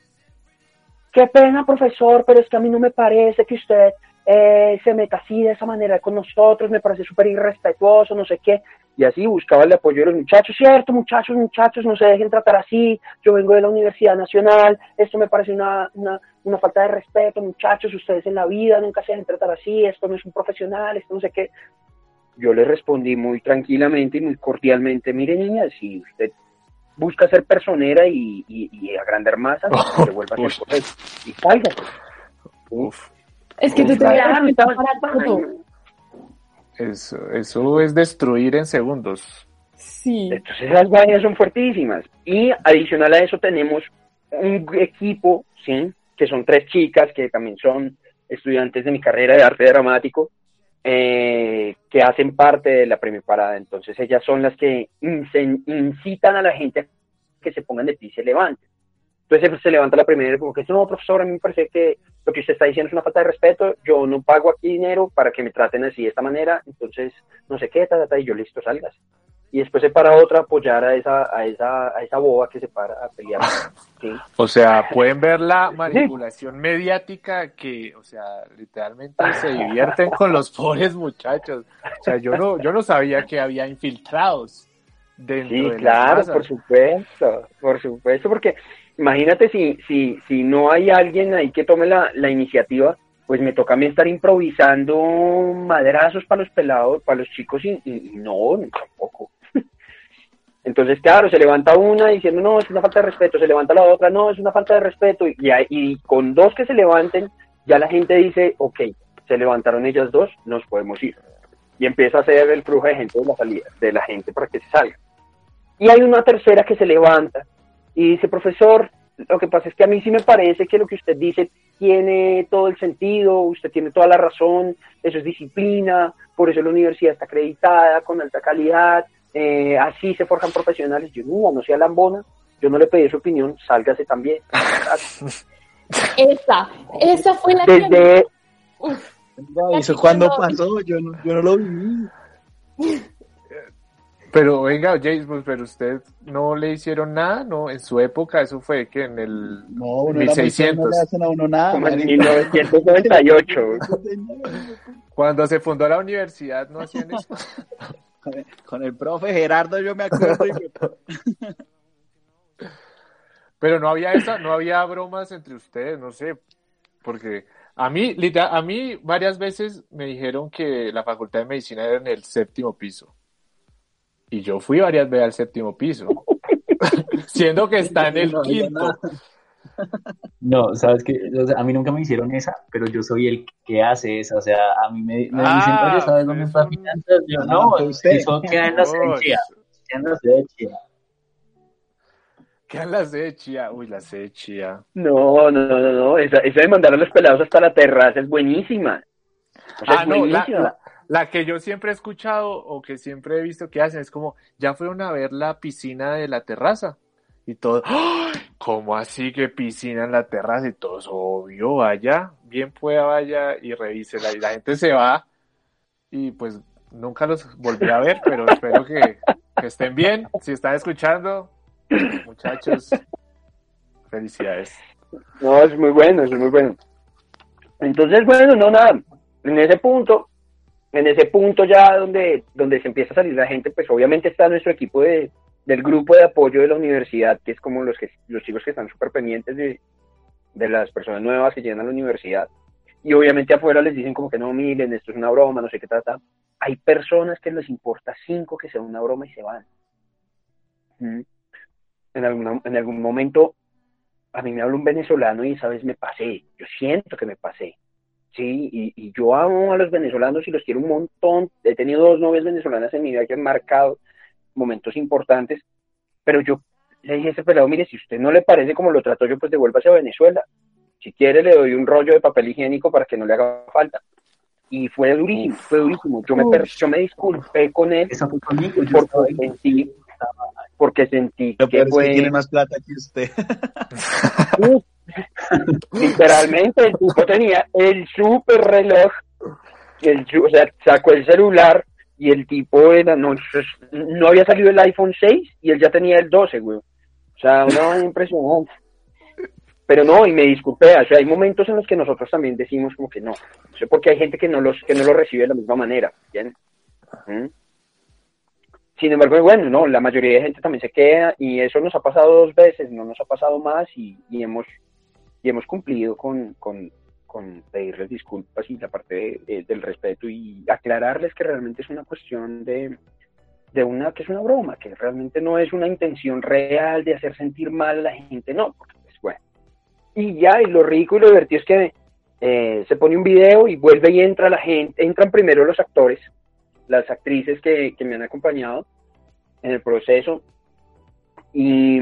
Qué pena, profesor, pero es que a mí no me parece que usted eh, se meta así de esa manera con nosotros, me parece súper irrespetuoso, no sé qué. Y así buscaba el apoyo de los muchachos, cierto, muchachos, muchachos, no se dejen tratar así, yo vengo de la Universidad Nacional, esto me parece una, una, una falta de respeto, muchachos, ustedes en la vida nunca se dejen tratar así, esto no es un profesional, esto no sé qué. Yo le respondí muy tranquilamente y muy cordialmente, mire niña, si usted busca ser personera y, y, y agrandar masas, se <laughs> vuelva a hacer cosas y salga. Uf. Es que tú te estaba- para todo. Eso, eso es destruir en segundos. Sí. Entonces esas vainas son fuertísimas. Y adicional a eso tenemos un equipo, ¿sí? Que son tres chicas que también son estudiantes de mi carrera de arte dramático, eh, que hacen parte de la parada. Entonces ellas son las que incitan a la gente a que se pongan de pie y se levanten. Entonces pues, se levanta la primera y como que no, profesor, a mí me parece que lo que usted está diciendo es una falta de respeto, yo no pago aquí dinero para que me traten así de esta manera, entonces no sé qué, ta, ta, ta, y yo listo, salgas y después se para otra a apoyar a esa, a esa, a esa boba que se para a pelear. <laughs> ¿sí? O sea, pueden ver la <laughs> manipulación mediática que, o sea, literalmente se divierten con los <laughs> pobres muchachos. O sea, yo no, yo no sabía que había infiltrados dentro Sí, de claro, por supuesto, por supuesto, porque imagínate si, si, si no hay alguien ahí que tome la, la iniciativa, pues me toca a mí estar improvisando madrazos para los pelados, para los chicos, y- y no, tampoco. Entonces, claro, se levanta una diciendo, no, es una falta de respeto, se levanta la otra, no, es una falta de respeto, y, con dos que se levanten, ya la gente dice, ok, se levantaron ellas dos, nos podemos ir. Y empieza a hacer el flujo de gente de la salida, de la gente para que se salga. Y hay una tercera que se levanta y dice, profesor, lo que pasa es que a mí sí me parece que lo que usted dice tiene todo el sentido, usted tiene toda la razón, eso es disciplina, por eso la universidad está acreditada con alta calidad, eh, así se forjan profesionales. Yo, no, no sea lambona, yo no le pedí su opinión, sálgase también. <laughs> Esa, esa fue la que... Uf, ¿Eso cuándo pasó? Yo no, yo no lo viví. Pero venga, James, pues, pero usted no le hicieron nada, ¿no? En su época, eso fue que en el No, uno era muy 1600. no le hacen a uno nada. como en marica. 1998. <laughs> Cuando se fundó la universidad, ¿no hacían eso? <laughs> Con el, con el profe Gerardo yo me acuerdo. y- <laughs> Pero no había esa, no había bromas entre ustedes, no sé, porque a mí, literal, a mí varias veces me dijeron que la facultad de medicina era en el séptimo piso. Y yo fui varias veces al séptimo piso, <laughs> siendo que está en el quinto. No, sabes que a mí nunca me hicieron esa, pero yo soy el que hace esa. O sea, a mí me, me Ah, dicen, oye, ¿sabes dónde es está un- finanzas? Yo, Ah, no, fue usted. eso queda en la sede. Queda en la sede Chía. ¿Qué es la sede de Chía? Uy, la sede de Chía. No, no, no, no, no. Esa, esa de mandar a los pelados hasta la terraza es buenísima. O sea, Ah, es no, la, buenísima. la- la que yo siempre he escuchado o que siempre he visto que hacen es como, ya fueron a ver la piscina de la terraza. Y todo. ¿cómo así que piscina en la terraza? Y todo es obvio, vaya, bien pueda, vaya y revísela. Y la gente se va y pues nunca los volví a ver, pero espero que, que estén bien. Si están escuchando, muchachos, felicidades. No, es muy bueno, es muy bueno. Entonces, bueno, no, nada. En ese punto, en ese punto ya donde, donde se empieza a salir la gente, pues obviamente está nuestro equipo de, del grupo de apoyo de la universidad, que es como los, los chicos que están súper pendientes de, de las personas nuevas que llegan a la universidad. Y obviamente afuera les dicen como que no, miren, esto es una broma, no sé qué tal. Hay personas que les importa cinco que sea una broma y se van. ¿Mm? En, alguna- en algún momento a mí me habla un venezolano y, ¿sabes? Me pasé. Yo siento que me pasé. Sí, y, y yo amo a los venezolanos y los quiero un montón. He tenido dos novias venezolanas en mi vida que han marcado momentos importantes, pero yo le dije a ese pelado, mire, si usted no le parece como lo trato yo, pues devuélvase a Venezuela. Si quiere, le doy un rollo de papel higiénico para que no le haga falta. Y fue durísimo, fue durísimo. Yo me, per- yo me disculpé con él conmigo. Porque sentí, porque sentí Lo que peor es que fue... tiene más plata que usted. <laughs> Literalmente el tipo tenía el super reloj, el, o sea, sacó el celular y el tipo era, no, no había salido el iPhone 6 y él ya tenía el 12, güey. O sea, una <laughs> vaina impresionante. Pero no, y me disculpé, o sea, hay momentos en los que nosotros también decimos como que no, no sé por qué hay gente que no los que no lo recibe de la misma manera, ¿bien? ¿Mm? Sin embargo, bueno, no, la mayoría de gente también se queda y eso nos ha pasado dos veces, no nos ha pasado más y, y hemos y hemos cumplido con, con, con pedirles disculpas y la parte de- de- del respeto y aclararles que realmente es una cuestión de, de una que es una broma, que realmente no es una intención real de hacer sentir mal a la gente, no, porque pues bueno. Y ya, y lo rico y lo divertido es que eh, se pone un video y vuelve y entra la gente, entran primero los actores, las actrices que, que me han acompañado en el proceso, y,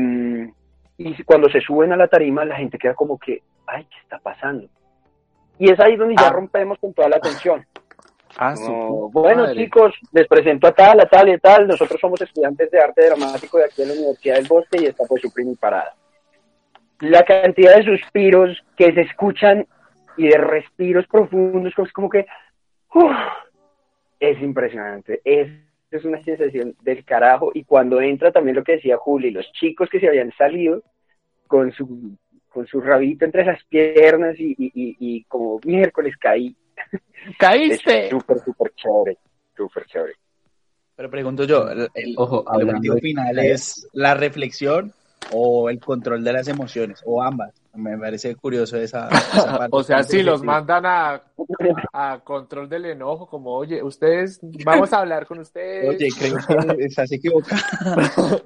y cuando se suben a la tarima la gente queda como que, ay, ¿qué está pasando? Y es ahí donde ya Ah. rompemos con toda la tensión. Ah, Como, puta bueno, madre. chicos, les presento a tal, a tal y a tal. Nosotros somos estudiantes de arte dramático de aquí de la Universidad del Bosque y esta fue su primi parada. La cantidad de suspiros que se escuchan y de respiros profundos, es como que es impresionante. Es, es una sensación del carajo. Y cuando entra también lo que decía Juli, los chicos que se habían salido con su con su rabito entre las piernas y, y, y, y como miércoles caí. <laughs> ¡Caíste! súper, súper chévere. Súper chévere. Pero pregunto yo, ¿el, el- Ojo, el objetivo final es la reflexión o el control de las emociones? O ambas. Me parece curioso esa, esa <laughs> parte. O sea, si los Sí. mandan a, a control del enojo, como, oye, ustedes, vamos a hablar con ustedes. Oye, creo que estás equivocado. <laughs>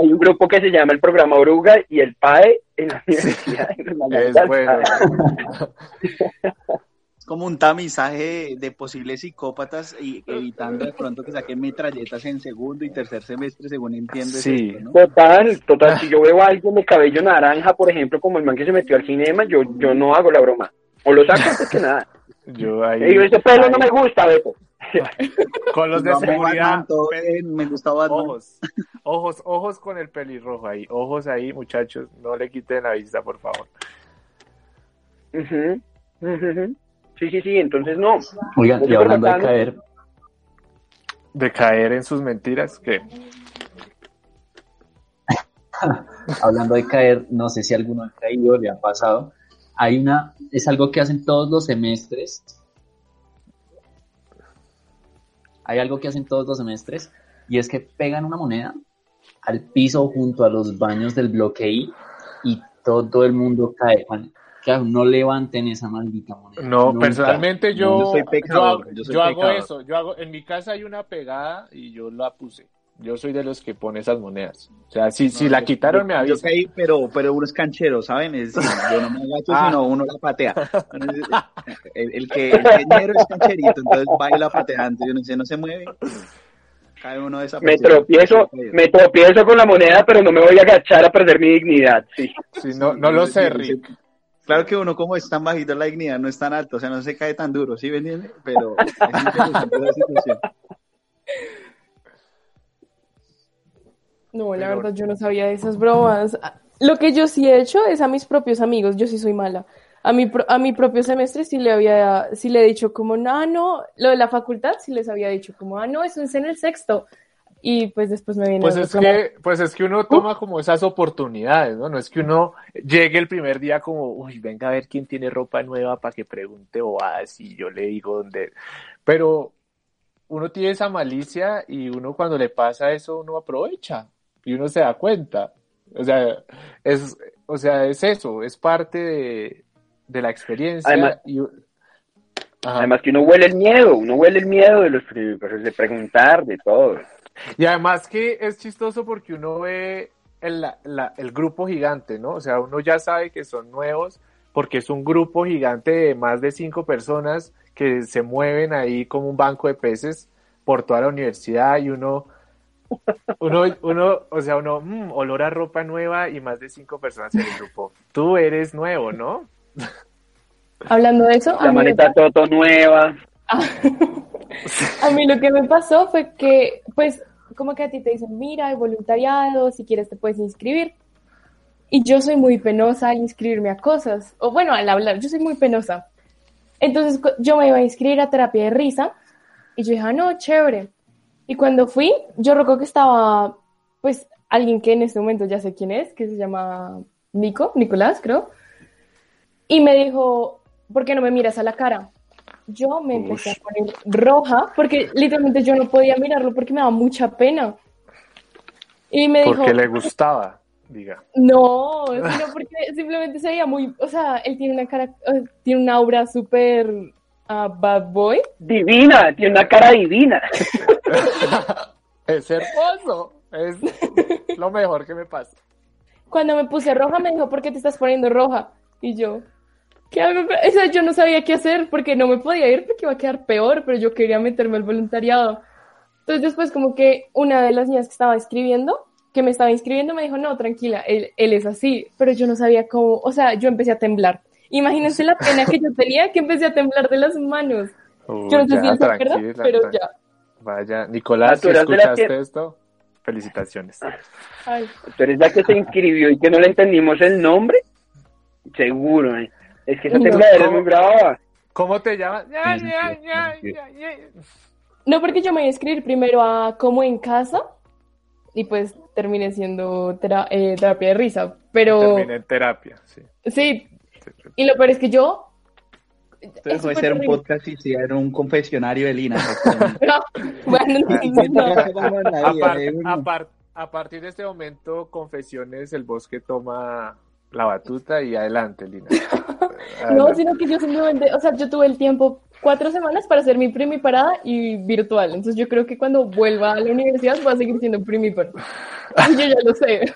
Hay un grupo que se llama el programa Oruga y el PAE en la universidad. en la es bueno. <laughs> Es como un tamizaje de posibles psicópatas y evitando de pronto que saquen metralletas en segundo y tercer semestre, según entiendo. Sí. esto, ¿no? Total, total. Si yo veo a alguien de cabello naranja, por ejemplo, como el man que se metió al cinema, yo, yo no hago la broma. O lo saco antes que nada. <laughs> Yo ahí, Y ese pelo no me gusta, Beto. <laughs> con los de seguridad. Me gusta Batman. Ojos, ojos, ojos con el pelirrojo ahí, ojos ahí, muchachos, no le quiten la vista, por favor. Ujú, ujú. Sí, sí, sí. Entonces, no. Oigan, y hablando de caer, De caer en sus mentiras, que <laughs> hablando de caer, no sé si alguno ha caído, le ha pasado. Hay una, es algo que hacen todos los semestres. Hay algo que hacen todos los semestres y es que pegan una moneda al piso junto a los baños del bloque I y todo el mundo cae. Juan, Claro, no levanten esa maldita moneda. no, Nunca. personalmente yo, yo soy pecador, hago, yo soy yo hago eso, yo hago, en mi casa hay una pegada y yo la puse. Yo soy de los que pone esas monedas. O sea, si, la quitaron, me yo- Yo avisan. caí, pero, pero uno es canchero, ¿saben? Es, yo no me agacho, <laughs> Ah. sino uno la patea. El, el que el peñero es cancherito, entonces baila pateando. Yo no sé, no se mueve. Cae uno de esa Me tropiezo, me tropiezo con la moneda, pero no me voy a agachar a perder mi dignidad. Sí. Sí, no, no lo sé, Rick. Claro que uno como es tan bajito la dignidad no es tan alto, o sea, no se cae tan duro, ¿sí entiende? Pero es interesante la situación. No, la verdad yo no sabía de esas bromas. Lo que yo sí he hecho es a mis propios amigos, yo sí soy mala. A mi, pro- a mi propio semestre sí le había, sí le he dicho como, no, no, lo de la facultad sí les había dicho como, ah, no, eso es en el sexto. Y pues después me viene Pues es que, pues es que uno toma como esas oportunidades, ¿no? No es que uno llegue el primer día como, uy, venga a ver quién tiene ropa nueva para que pregunte bobadas y yo le digo dónde. Pero uno tiene esa malicia y uno cuando le pasa eso, uno aprovecha y uno se da cuenta. O sea, es, o sea, es eso, es parte de, de la experiencia. Además- y. Además que uno huele el miedo, uno huele el miedo de los de preguntar, de todo. <laughs> Y además que es chistoso porque uno ve el, la- el grupo gigante, ¿no? O sea, uno ya sabe que son nuevos porque es un grupo gigante de más de cinco personas que se mueven ahí como un banco de peces por toda la universidad y uno, uno, uno, o sea, uno, mm, olor a ropa nueva y más de cinco personas en el grupo. Tú eres nuevo, ¿no? Hablando de eso, La maneta Toto nueva. <laughs> a mí lo que me pasó fue que, pues, como que a ti te dicen, mira, hay voluntariado, si quieres te puedes inscribir. Y yo soy muy penosa al inscribirme a cosas, o bueno, al hablar, yo soy muy penosa. Entonces yo me iba a inscribir a terapia de risa y yo dije, ah, no, chévere. Y cuando fui, yo recuerdo que estaba, pues, alguien que en este momento ya sé quién es, que se llama Nico, Nicolás, creo. Y me dijo, ¿por qué no me miras a la cara? Yo me empecé a poner roja porque literalmente yo no podía mirarlo porque me daba mucha pena. Y me dijo, Porque le gustaba, diga. no, sino porque simplemente se veía muy, o sea, él tiene una cara, tiene una aura súper ah, bad boy. Divina, tiene una cara divina. <laughs> es hermoso, es lo mejor que me pasa. Cuando me puse roja me dijo, ¿por qué te estás poniendo roja? Y yo, ¿Qué hago? O sea, yo no sabía qué hacer porque no me podía ir porque iba a quedar peor, pero yo quería meterme al voluntariado. Entonces después como que una de las niñas que estaba escribiendo, que me estaba inscribiendo, me dijo, no, tranquila, él, él es así, pero yo no sabía cómo, o sea, yo empecé a temblar. Imagínense la pena que yo tenía que empecé a temblar de las manos. Uy, Yo no sé ya, si tranquila, pero tranquila. ya. Vaya, Nicolás, tú escuchaste que- esto, felicitaciones. Ay, ¿Tú eres la que se inscribió y que no le entendimos el nombre? Seguro, ¿eh? Es que esa No. tembladera es muy brava. ¿Cómo te llamas? Ya, Sí, sí, ya, sí, ya, sí. ya, ya. No, porque yo me iba a inscribir primero a como en casa y pues terminé siendo tera- eh, terapia de risa. Pero Terminé en terapia, sí. sí, y lo peor es que yo... Entonces puede ser un podcast y si era un confesionario de Lina. <laughs> bueno, no. A, par- a par- a partir de este momento, Confesiones, el bosque toma la batuta y adelante, Lina. <laughs> No, sino que yo simplemente, o sea, yo tuve el tiempo cuatro semanas para hacer mi primiparada y virtual. Entonces yo creo que cuando vuelva a la universidad voy a seguir siendo primipar. <laughs> Y yo ya lo sé.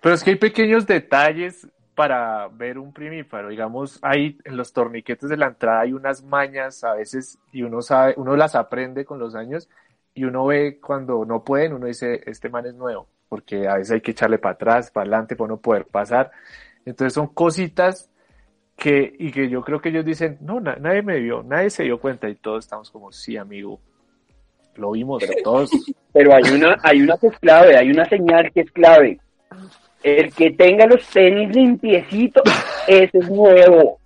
Pero es que hay pequeños detalles para ver un primíparo. Digamos, ahí en los torniquetes de la entrada hay unas mañas a veces y uno sabe, uno las aprende con los años y uno ve cuando no pueden, uno dice, este man es nuevo, porque a veces hay que echarle para atrás, para adelante, para no poder pasar. Entonces son cositas que, y que yo creo que ellos dicen, no, na- nadie me vio, nadie se dio cuenta y todos estamos como, sí, amigo, lo vimos todos. <laughs> Pero hay una, hay una que es clave, hay una señal que es clave. El que tenga los tenis limpiecitos, ese es nuevo.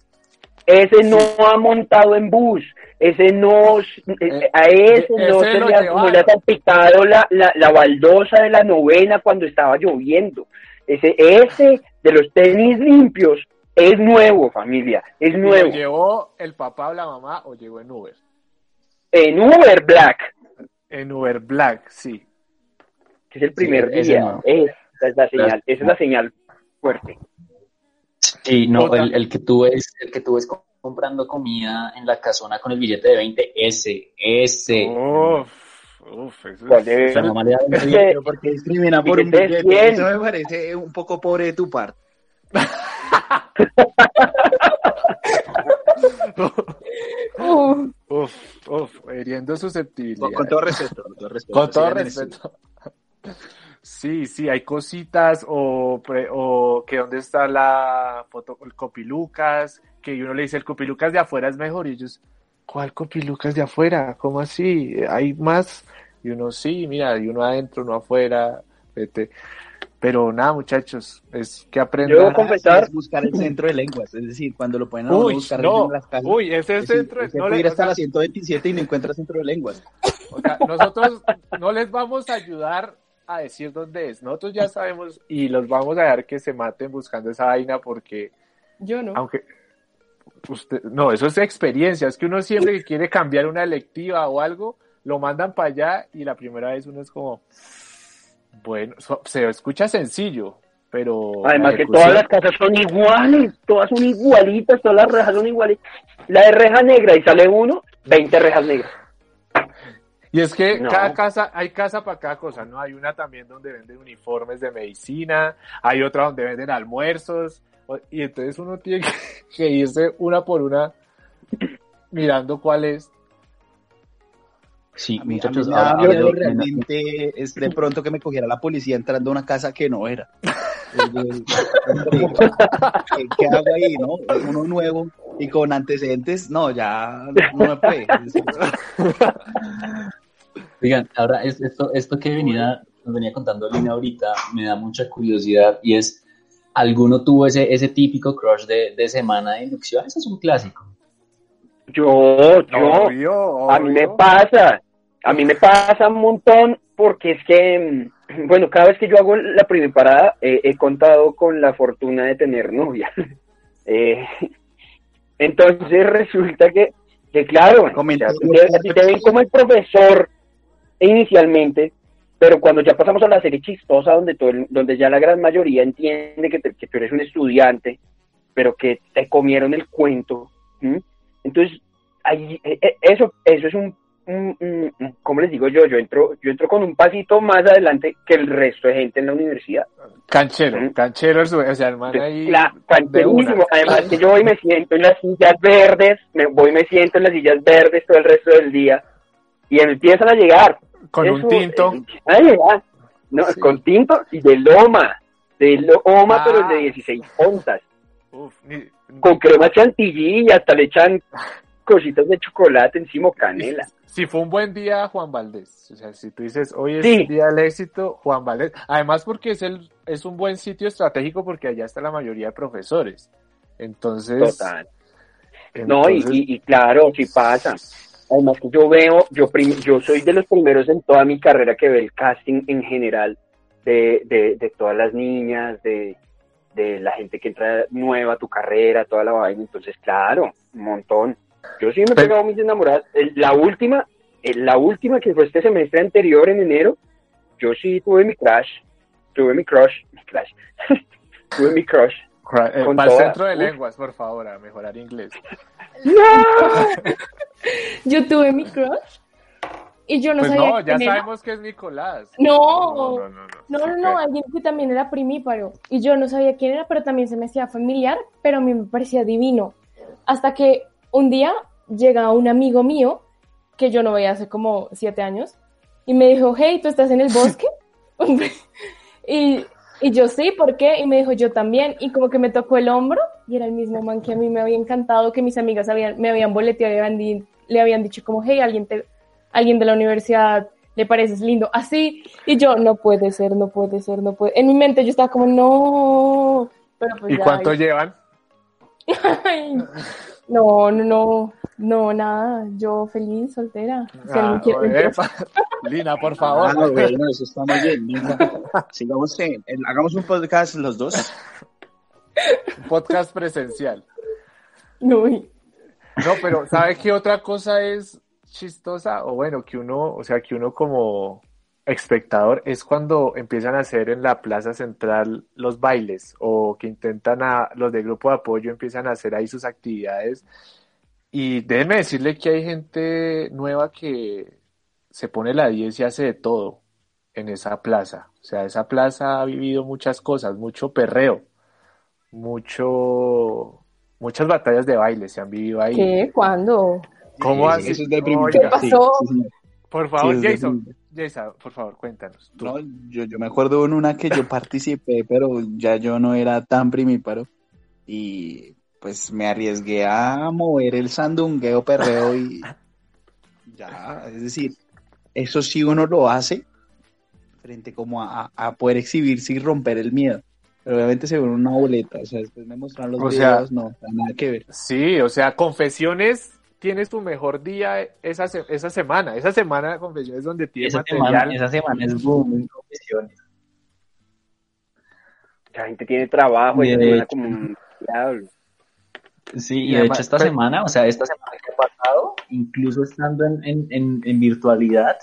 Ese no ha montado en bus. Ese no, eh, a ese no se le ha, no le ha salpicado la, la, la baldosa de la novena cuando estaba lloviendo. Ese, ese de los tenis limpios es nuevo, familia. Es ¿Lo nuevo. llevó el papá o la mamá o llegó en Uber? En Uber Black, En Uber Black, sí. que es el primer día. Esa es la señal. Esa es la señal fuerte. Sí, no, el, el que tú ves, el que tú ves co- comprando comida en la casona con el billete de 20, ese, ese. Uf, uf, eso ¿Cuál es- mamá le da porque discrimina por un Billete de billete. 100. Eso me parece un poco pobre de tu parte. Uf, <laughs> Uf, uf, hiriendo susceptibilidad. Con, todo respeto. Con todo respeto. Con todo respeto. Sí, sí, hay cositas o, pre- o que dónde está la foto, el copilucas, que uno le dice el copilucas de afuera es mejor y ellos, ¿cuál copilucas de afuera? ¿Cómo así? ¿Hay más? Y uno sí, mira, y uno adentro, uno afuera, vete. Pero nada, muchachos, es que Yo aprendan. debo confesar- Es buscar el <laughs> centro de lenguas. Es decir, cuando lo ponen a uno Uy, buscar no, en las casas. uy, ese es es centro, usted no le- o hasta sea, la 127 y no encuentra centro de lenguas. O sea, nosotros no les vamos a ayudar a decir dónde es. Nosotros ya sabemos y los vamos a dejar que se maten buscando esa vaina porque, yo no. aunque usted, no, eso es experiencia. Es que uno siempre que quiere cambiar una electiva o algo, lo mandan para allá y la primera vez uno es como, bueno, se escucha sencillo, pero Además que todas las casas son iguales, todas son igualitas, todas las rejas son iguales. La de reja negra y sale uno, 20 rejas negras. Y es que No. cada casa, hay casa para cada cosa, ¿no? Hay una también donde venden uniformes de medicina, hay otra donde venden almuerzos, y entonces uno tiene que, <laughs> que irse una por una mirando cuál es. Sí, A mí, a mí muchachos, me da ahora- realmente es de pronto que me cogiera la policía entrando a una casa que no era. ¿Qué, hago ahí, no? Uno nuevo y con antecedentes, no, ya no me puede. Oigan, ahora es- esto, esto que venía, nos venía contando Lina ahorita me da mucha curiosidad y es, ¿alguno tuvo ese, ese típico crush de, de semana de inducción? Ese es un clásico. Yo, yo, Obvio, a mí me pasa, a mí me <laughs> pasa un montón porque es que, mm, bueno, cada vez que yo hago la primera parada, eh, he contado con la fortuna de tener novia. <laughs> Eh, entonces resulta que, que claro, Comenta- o sea, tú te- a ti te ven como el profesor inicialmente, pero cuando ya pasamos a la serie chistosa, donde, todo el- donde ya la gran mayoría entiende que, te- que tú eres un estudiante, pero que te comieron el cuento, ¿m? entonces ahí, eh, eh, eso, eso es un un- un- un- ¿cómo les digo yo? Yo entro, yo entro con un pasito más adelante que el resto de gente en la universidad. Canchero, Mm. canchero, o sea, el man ahí La, cancherísimo. Además que yo voy y me siento en las sillas verdes, me voy y me siento en las sillas verdes todo el resto del día y empiezan a llegar. Con un tinto. eh, empiezan a llegar. No, Sí. con tinto y de loma. De loma, Ah. pero de 16 onzas. Uf, ni- Con crema chantilly y hasta le echan cositas de chocolate encima canela. <laughs> Si fue un buen día, Juan Valdés. O sea, si tú dices, hoy es Sí. el día del éxito, Juan Valdés. Además, porque es, el, es un buen sitio estratégico porque allá está la mayoría de profesores. Entonces. Total. No, y, y claro, sí pasa. Además que yo veo, yo, yo soy de los primeros en toda mi carrera que ve el casting en general de, de, de todas las niñas, de, de la gente que entra nueva a tu carrera, toda la vaina. Entonces, claro, un montón. Yo sí me he pegado mis enamoradas. La última, la última que fue este semestre anterior, en enero, yo sí tuve mi crush. Tuve mi crush. Mi crush. <laughs> tuve mi crush. Eh, para el toda- centro de lenguas, por favor, a mejorar inglés. <laughs> <laughs> <laughs> Yo tuve mi crush y yo no pues sabía no, ya quién era. sabemos que es Nicolás. No. no, no. no, No, no, no, alguien que también era primíparo. Y yo no sabía quién era, pero también se me hacía familiar, pero a mí me parecía divino. Hasta que un día llega un amigo mío, que yo no veía hace como siete años, y me dijo, hey, ¿tú estás en el bosque? <laughs> <laughs> y, y yo sí, ¿por qué? Y me dijo, yo también. Y como que me tocó el hombro, y era el mismo man que a mí me había encantado, que mis amigas habían, me habían boleteado y habían le habían dicho como, hey, alguien, te, alguien de la universidad le pareces lindo, así, y yo, no puede ser, no puede ser, no puede, en mi mente yo estaba como, no, pero pues ¿Y ya, cuánto llevan? <laughs> ay, no, no, no, no, nada, yo feliz, soltera, si alguien Ah, quiere-. <laughs> Lina, por favor. Ah, bueno, eso está muy bien. Sigamos en, en- hagamos un podcast los dos. Un podcast presencial. no, y- No, pero ¿sabe qué otra cosa es chistosa? O bueno, que uno, o sea, que uno como espectador es cuando empiezan a hacer en la plaza central los bailes o que intentan a los de grupo de apoyo empiezan a hacer ahí sus actividades. Y déjeme decirle que hay gente nueva que se pone la 10 y hace de todo en esa plaza. O sea, esa plaza ha vivido muchas cosas, mucho perreo, mucho, muchas batallas de baile se han vivido ahí. ¿qué? ¿Cuándo? ¿Cómo Sí, así? Eso es de Oiga, primita. ¿Qué pasó? Sí, sí, señor. Por favor, Jason. Jason, por favor, cuéntanos. tú. No, yo, yo me acuerdo en una que yo participé, pero ya yo no era tan primíparo. Y pues me arriesgué a mover el sandungueo perreo y ya, es decir, eso sí uno lo hace frente como a, a poder exhibirse y romper el miedo. Pero obviamente se ve una boleta, o sea, después me mostraron los O sea- videos, no, nada que ver. Sí, o sea, confesiones, tienes tu mejor día esa, se- esa semana. Esa semana de confesiones donde tienes Esa material. semana, esa semana es boom en confesiones. La gente tiene trabajo y hecho. como un diablo. Sí, Y y de además- hecho esta pero- semana, o sea, esta semana que ha pasado, incluso estando en, en, en, en virtualidad,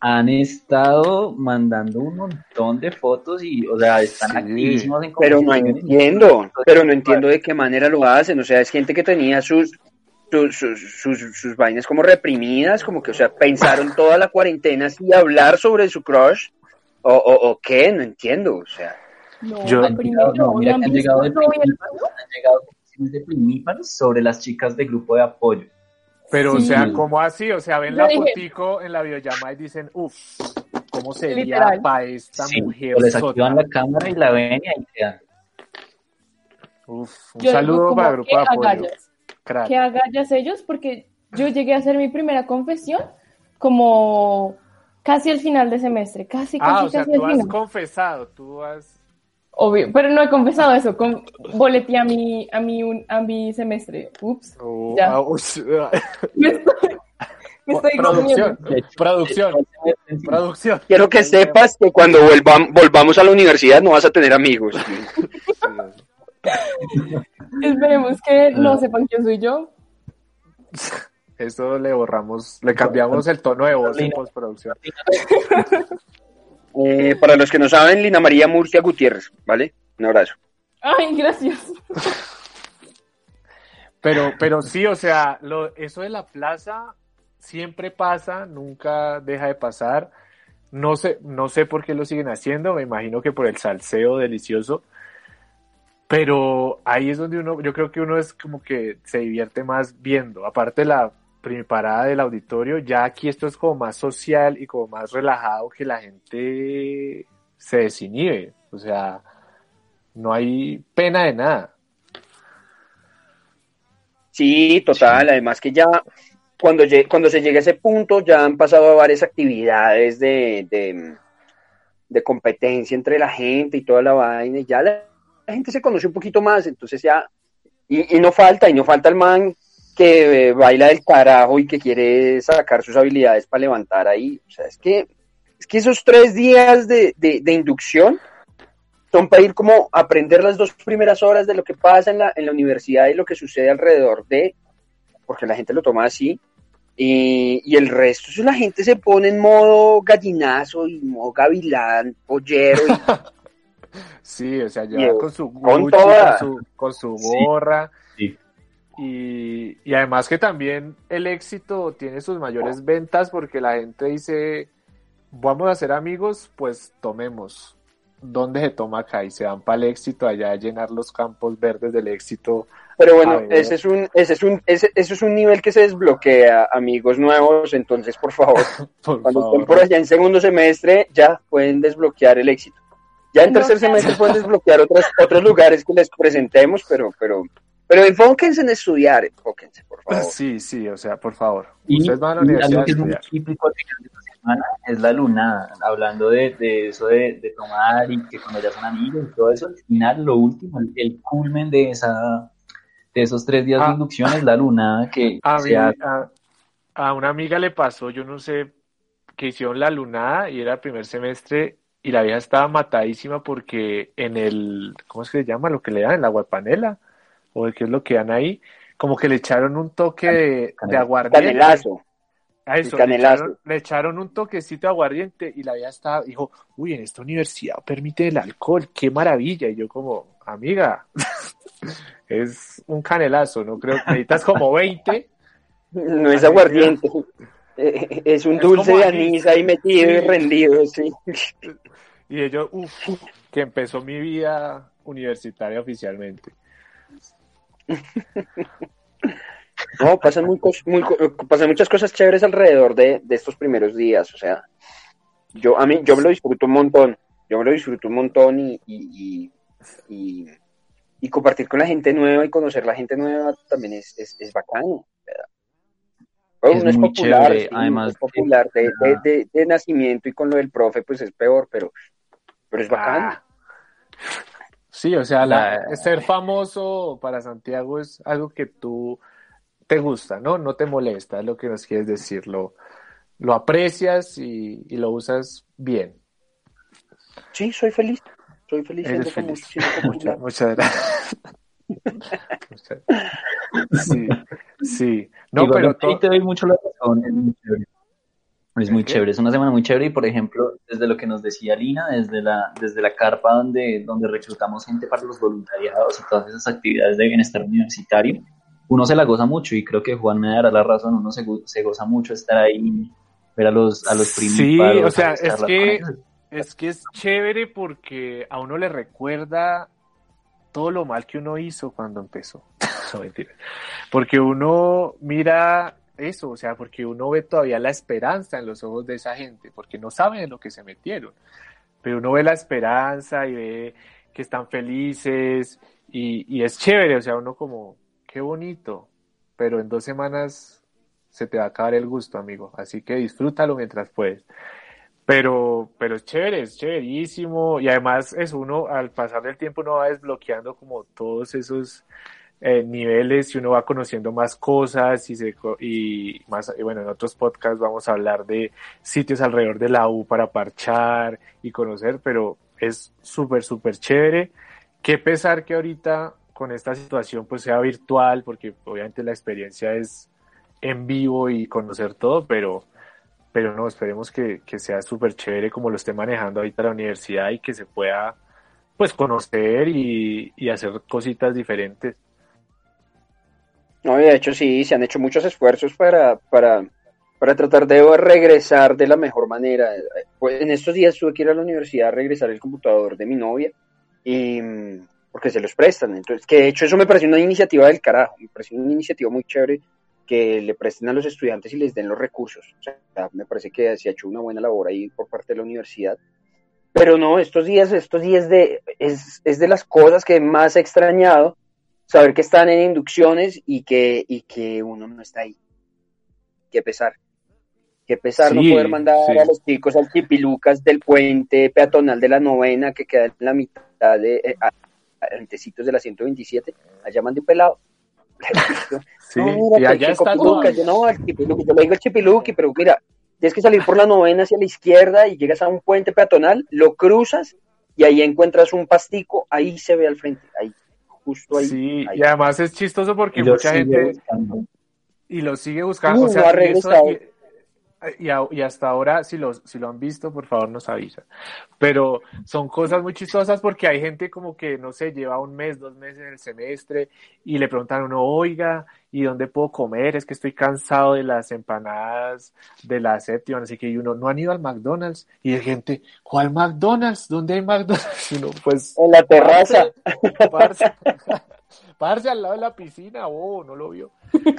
han estado mandando un montón de fotos y, o sea, están Sí. activísimos en Pero no entiendo, pero no entiendo de qué manera lo hacen. O sea, es gente que tenía sus, sus, sus, sus, sus vainas como reprimidas, como que, o sea, pensaron <laughs> toda la cuarentena así hablar sobre su crush. O, o, o qué, no entiendo. O sea, No, Yo- No, mira ¿no que han llegado de han llegado de primíparos sobre las chicas de grupo de apoyo. Pero, o sea, ¿cómo así? O sea, ven Yo la dije- fotico en la videollamada y dicen, uff, ¿cómo sería Literal. para esta Sí, mujer? o les activan la cámara y la ven y ahí quedan. Uf, un Yo saludo para el grupo ¿qué de apoyo. agallas? Crack. que agallas ellos porque yo llegué a hacer mi primera confesión como casi al final de semestre, casi, casi, Ah, o sea, casi tú al has final. confesado, tú has... Obvio, pero no he confesado eso, con, boleté a mi, a mi, un- a mi semestre. Ups, Oh, Ya. ah, <laughs> me estoy, me estoy producción, producción, producción. quiero que sepas que cuando volvamos a la universidad no vas a tener amigos. <laughs> Esperemos que no sepan quién soy yo. Eso le borramos, le cambiamos el tono de voz en postproducción. <laughs> Eh, para los que no saben, Lina María Murcia Gutiérrez, ¿vale? Un abrazo. Ay, gracias. Pero, pero sí, o sea, lo, eso de la plaza siempre pasa, nunca deja de pasar. No sé, no sé por qué lo siguen haciendo, me imagino que por el salseo delicioso. Pero ahí es donde uno, yo creo que uno es como que se divierte más viendo. Aparte la parada del auditorio, ya aquí esto es como más social y como más relajado que la gente se desinhibe. O sea, no hay pena de nada. Sí, total. Además que ya cuando, cuando se llega a ese punto ya han pasado varias actividades de, de, competencia entre la gente y toda la vaina. Y ya la, gente se conoce un poquito más. Entonces ya, y, y, no falta, y no falta el man que baila del carajo y que quiere sacar sus habilidades para levantar ahí. O sea, es que, es que esos tres días de, de inducción son para ir como a aprender las dos primeras horas de lo que pasa en la, en la universidad y lo que sucede alrededor de, porque la gente lo toma así, y, y el resto, si la gente se pone en modo gallinazo y modo gavilán, pollero. <laughs> sí, o sea, ya con su con, con, su, con su gorra. Y, y además que también el éxito tiene sus mayores ventas porque la gente dice, vamos a ser amigos, pues tomemos. Dónde se toma acá y se van para el éxito, allá a llenar los campos verdes del éxito. Pero bueno, ese es un, ese es un, ese, eso es un nivel que se desbloquea, amigos nuevos, entonces por favor, <laughs> cuando estén por allá en segundo semestre, ya pueden desbloquear el éxito. Ya en tercer semestre pueden desbloquear otros, otros lugares que les presentemos, pero, pero, pero enfóquense en estudiar, enfóquense, por <laughs> favor. Sí, sí, o sea, por favor. Ustedes van a la universidad a estudiar es la luna, hablando de, de eso de, de, tomar y que cuando ya son amigos y todo eso, al final lo último, el, culmen de esa de esos tres días de ah. inducción es la luna que a, a, una amiga le pasó, yo no sé, que hicieron la lunada y era el primer semestre y la vieja estaba matadísima porque en el, ¿cómo es que se llama? Lo que le dan, en la guapanela, o qué es lo que dan ahí, como que le echaron un toque de, de aguardiente. A eso, le echaron, un toquecito de aguardiente y la vida estaba, dijo, uy, en esta universidad permite el alcohol, qué maravilla. Y yo como, amiga, <laughs> es un canelazo, no creo que necesitas como 20. No es aguardiente, eh, es un dulce de anís ahí metido y rendido, sí. <laughs> Y yo, uff, que empezó mi vida universitaria oficialmente. No, pasan, muy, muy, pasan muchas cosas chéveres alrededor de, de, estos primeros días. O sea, yo a mí yo me lo disfruto un montón. Yo me lo disfruto un montón y, y, y, y compartir con la gente nueva y conocer la gente nueva también es, es, es bacano. Es, es popular, además. Es popular de, de, de, nacimiento y con lo del profe, pues es peor, pero, pero es bacano. Ah. Sí, o sea, la, ser famoso para Santiago es algo que tú te gusta, ¿no? No te molesta, es lo que nos quieres decir, lo, lo aprecias y, y lo usas bien. Sí, soy feliz. Soy feliz. Eres feliz. <laughs> muchas, muchas gracias. <laughs> sí, sí. No, pero te doy mucho la razón. Es muy chévere. Es muy chévere, es una semana muy chévere y por ejemplo, desde lo que nos decía Lina, desde la, desde la carpa donde, donde reclutamos gente para los voluntariados y todas esas actividades de bienestar universitario, uno se la goza mucho y creo que Juan me dará la razón, uno se, se goza mucho estar ahí, ver a los, a los Sí, o sea, es que, es que es chévere porque a uno le recuerda todo lo mal que uno hizo cuando empezó. <laughs> no, mentira. Porque uno mira eso, o sea, porque uno ve todavía la esperanza en los ojos de esa gente, porque no saben en lo que se metieron. Pero uno ve la esperanza y ve que están felices y, es chévere, o sea, uno como, qué bonito, pero en dos semanas se te va a acabar el gusto, amigo. Así que disfrútalo mientras puedes. Pero, pero es chévere, es chéverísimo. Y además es uno, al pasar del tiempo, uno va desbloqueando como todos esos eh, niveles y uno va conociendo más cosas y, se, y más, y bueno, en otros podcasts vamos a hablar de sitios alrededor de la U para parchar y conocer, pero es súper, súper chévere. Qué pesar que ahorita con esta situación pues sea virtual, porque obviamente la experiencia es en vivo y conocer todo, pero, pero no, esperemos que, que sea súper chévere como lo esté manejando ahorita la universidad y que se pueda pues conocer y, y hacer cositas diferentes. No, de hecho sí, se han hecho muchos esfuerzos para, para, para tratar de regresar de la mejor manera. Pues en estos días tuve que ir a la universidad a regresar el computador de mi novia y porque se los prestan. Entonces, que de hecho eso me pareció una iniciativa del carajo, me pareció una iniciativa muy chévere que le presten a los estudiantes y les den los recursos. O sea, me parece que se ha hecho una buena labor ahí por parte de la universidad. Pero no, estos días, estos días de, es, es de las cosas que más he extrañado, saber que están en inducciones y que, y que uno no está ahí. Qué pesar. Qué pesar no poder mandar sí. a los chicos al Chipilucas del puente peatonal de la novena que queda en la mitad de, eh, a- antecitos de la 127. Allá mandé un pelado. <laughs> Sí, No, mira, y allá está todo. yo no, al Chipilucas, yo le digo el Chipiluqui, pero mira, tienes que salir por la novena hacia la izquierda y llegas a un puente peatonal, lo cruzas y ahí encuentras un pastico, ahí se ve al frente, ahí, justo ahí. Sí, ahí. y además es chistoso porque mucha sigue gente buscando. y lo sigue buscando, Uh, o sea, no ha y, eso- regresado. Y- y a- y hasta ahora, si lo, si lo han visto, por favor nos avisan. Pero son cosas muy chistosas porque hay gente como que, no sé, lleva un mes, dos meses en el semestre y le preguntan a uno, oiga, ¿y dónde puedo comer? Es que estoy cansado de las empanadas de la séptima, así que y uno, ¿no han ido al McDonald's? Y hay gente, ¿cuál McDonald's? ¿Dónde hay McDonald's? <laughs> Y uno, pues, En la terraza. parce, <laughs> parce al lado de la piscina, oh, no lo vio. <laughs>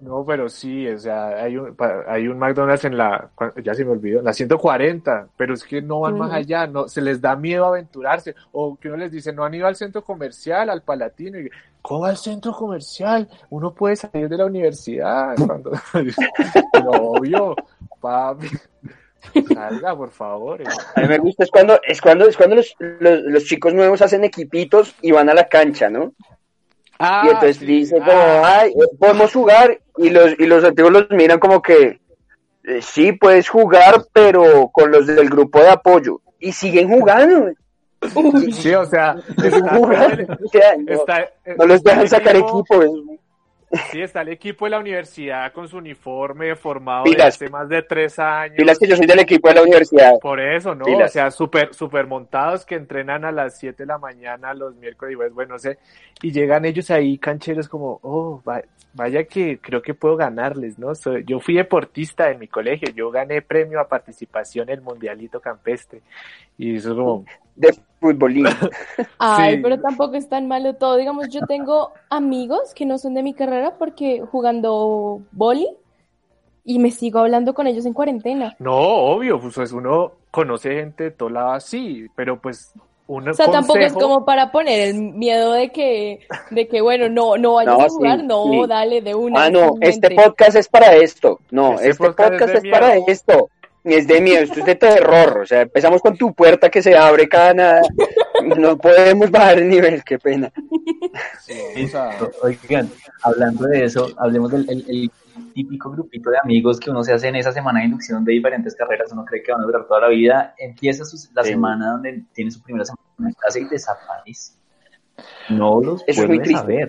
No, pero sí, o sea, hay un, pa- hay un McDonald's en la, ya se me olvidó, en la 140, pero es que no van más allá, no, se les da miedo aventurarse, o que uno les dice, no han ido al centro comercial, al Palatino, y ¿cómo al centro comercial? Uno puede salir de la universidad cuando, <laughs> no, obvio, papi, salga, por favor. eh. A mí me gusta, es cuando, es cuando, es cuando los, los, los chicos nuevos hacen equipitos y van a la cancha, ¿no? Ah, y entonces sí, dicen ah, como, ay, podemos jugar, y los, y los antiguos los miran como que, eh, sí, puedes jugar, pero con los del grupo de apoyo, y siguen jugando. Sí, o sea, está, jugando, <laughs> o sea, no, está- no los dejan sacar equipo- Sí, está el equipo de la universidad con su uniforme formado Pilas. desde hace más de tres años. pilas que yo soy del equipo de la universidad, Por eso, ¿no? Pilas. O sea, súper super montados que entrenan a las 7 de la mañana los miércoles y jueves, bueno, no sé, y llegan ellos ahí cancheros como, oh, va- vaya que creo que puedo ganarles, ¿no? Soy- yo fui deportista en mi colegio, yo gané premio a participación en el Mundialito Campestre. Y eso es como, de futbolín. <laughs> Ay, Sí. pero tampoco es tan malo todo. Digamos, yo tengo amigos que no son de mi carrera porque jugando boli y me sigo hablando con ellos en cuarentena. no, obvio, pues pues, uno conoce gente de todo lado así, pero pues un O sea, tampoco es como para poner el miedo de que, de que bueno, no, no vayas No, a jugar, sí, no, sí. dale de una. Ah, no, este podcast es para esto. No, Este este, podcast podcast, es para esto. <laughs> Es de miedo, esto es de terror. O sea, empezamos con tu puerta que se abre cada nada. No podemos bajar el nivel, qué pena. Sí, <laughs> Oigan, hablando de eso, hablemos del el- el típico grupito de amigos que uno se hace en esa semana de inducción de diferentes carreras, uno cree que van a durar toda la vida, empieza su- la Sí. semana donde tiene su primera semana de clase y desaparece. No los es muy a ver.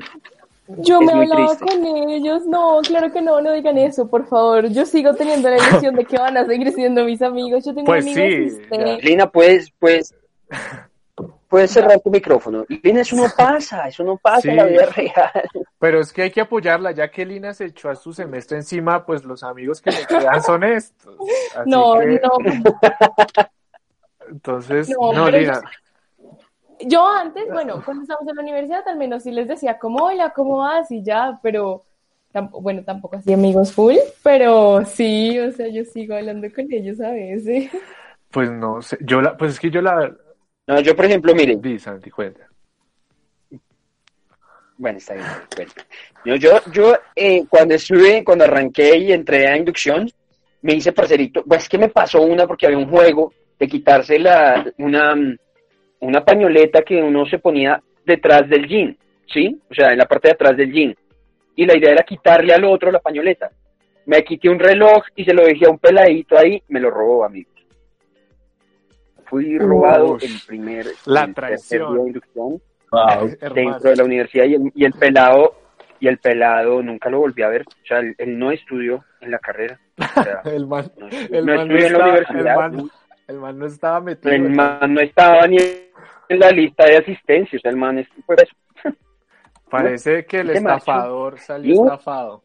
Yo Es me hablaba triste. con ellos, no, claro que no, no digan eso, por favor. Yo sigo teniendo la ilusión de que van a seguir siendo mis amigos. Yo tengo Pues amigos sí, y Lina, puedes, puedes, <laughs> puedes cerrar tu micrófono. Lina, eso no pasa, eso no pasa en la vida real. Pero es que hay que apoyarla, ya que Lina se echó a su semestre encima, pues los amigos que le quedan son estos. Así No, que, no, <laughs> entonces, No, Lina, Yo antes, bueno, cuando estábamos en la universidad, al menos sí les decía como, hola, ¿cómo vas? Y ya, pero, tampoco, bueno, tampoco así amigos full, pero sí, o sea, yo sigo hablando con ellos a veces. pues no sé, yo la, pues es que yo la, No, yo, por ejemplo, miren, di, Santi, cuenta. Bueno, está bien. bueno. Yo, yo, yo eh, cuando estuve, cuando arranqué y entré a inducción, me hice parcerito. Pues es que me pasó una porque había un juego de quitarse la, una, una pañoleta que uno se ponía detrás del jean, ¿sí? O sea, en la parte de atrás del jean. Y la idea era quitarle al otro la pañoleta. Me quité un reloj y se lo dejé a un peladito ahí, me lo robó, amigos. Fui robado Ush. el primer, La el tercer traición. día de inducción Wow. Hermano. dentro de la universidad y el, y el pelado y el pelado nunca lo volví a ver o sea él, él no estudió en la carrera o sea, <laughs> El man, no, el no man no estudió en la estaba, el universidad man, el man no estaba metido. el man no estaba ni en la lista de asistencia o sea el man es pues, <laughs> Parece que el estafador salió ¿No? estafado.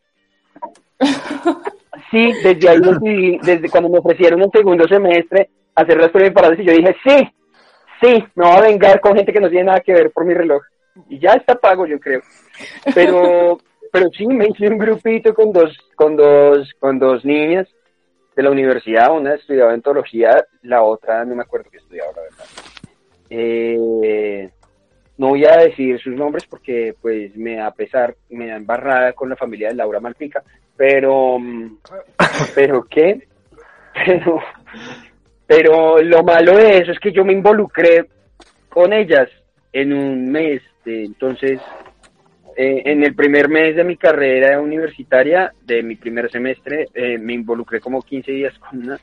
<laughs> Sí, desde ahí decidí, desde cuando me ofrecieron el segundo semestre hacer las pruebas paradas y yo dije, sí, sí, me voy a vengar con gente que no tiene nada que ver por mi reloj. Y ya está pago, yo creo. Pero, <laughs> pero sí, me hice un grupito con dos, con dos, con dos niñas de la universidad, una estudiaba entología, la otra no me acuerdo qué estudiaba, la verdad. Eh, no voy a decir sus nombres porque pues me da pesar, me da embarrada con la familia de Laura Malpica, pero, mm, <coughs> pero qué, pero, pero lo malo de eso es que yo me involucré con ellas en un mes, eh, entonces eh, en el primer mes de mi carrera universitaria, de mi primer semestre, eh, me involucré como 15 días con una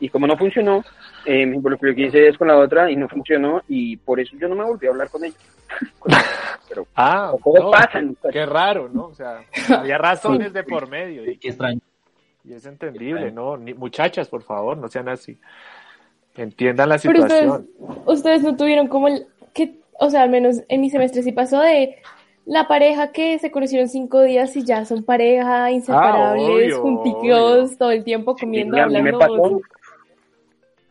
y como no funcionó, eh, me involucré 15 días con la otra y no funcionó y por eso yo no me volví a hablar con ella. <laughs> Pero <laughs> Ah, ¿cómo no, pasan? qué raro, ¿no? O sea, había razones de por medio y, Qué extraño. y es entendible, ¿no? Ni- muchachas, por favor, no sean así. Entiendan la Pero ustedes, situación. ustedes no tuvieron como el que, o sea, al menos en mi semestre sí pasó de la pareja que se conocieron cinco días y ya son pareja, inseparables, obvio, junticos, obvio. todo el tiempo comiendo, Sí, a mí me hablando.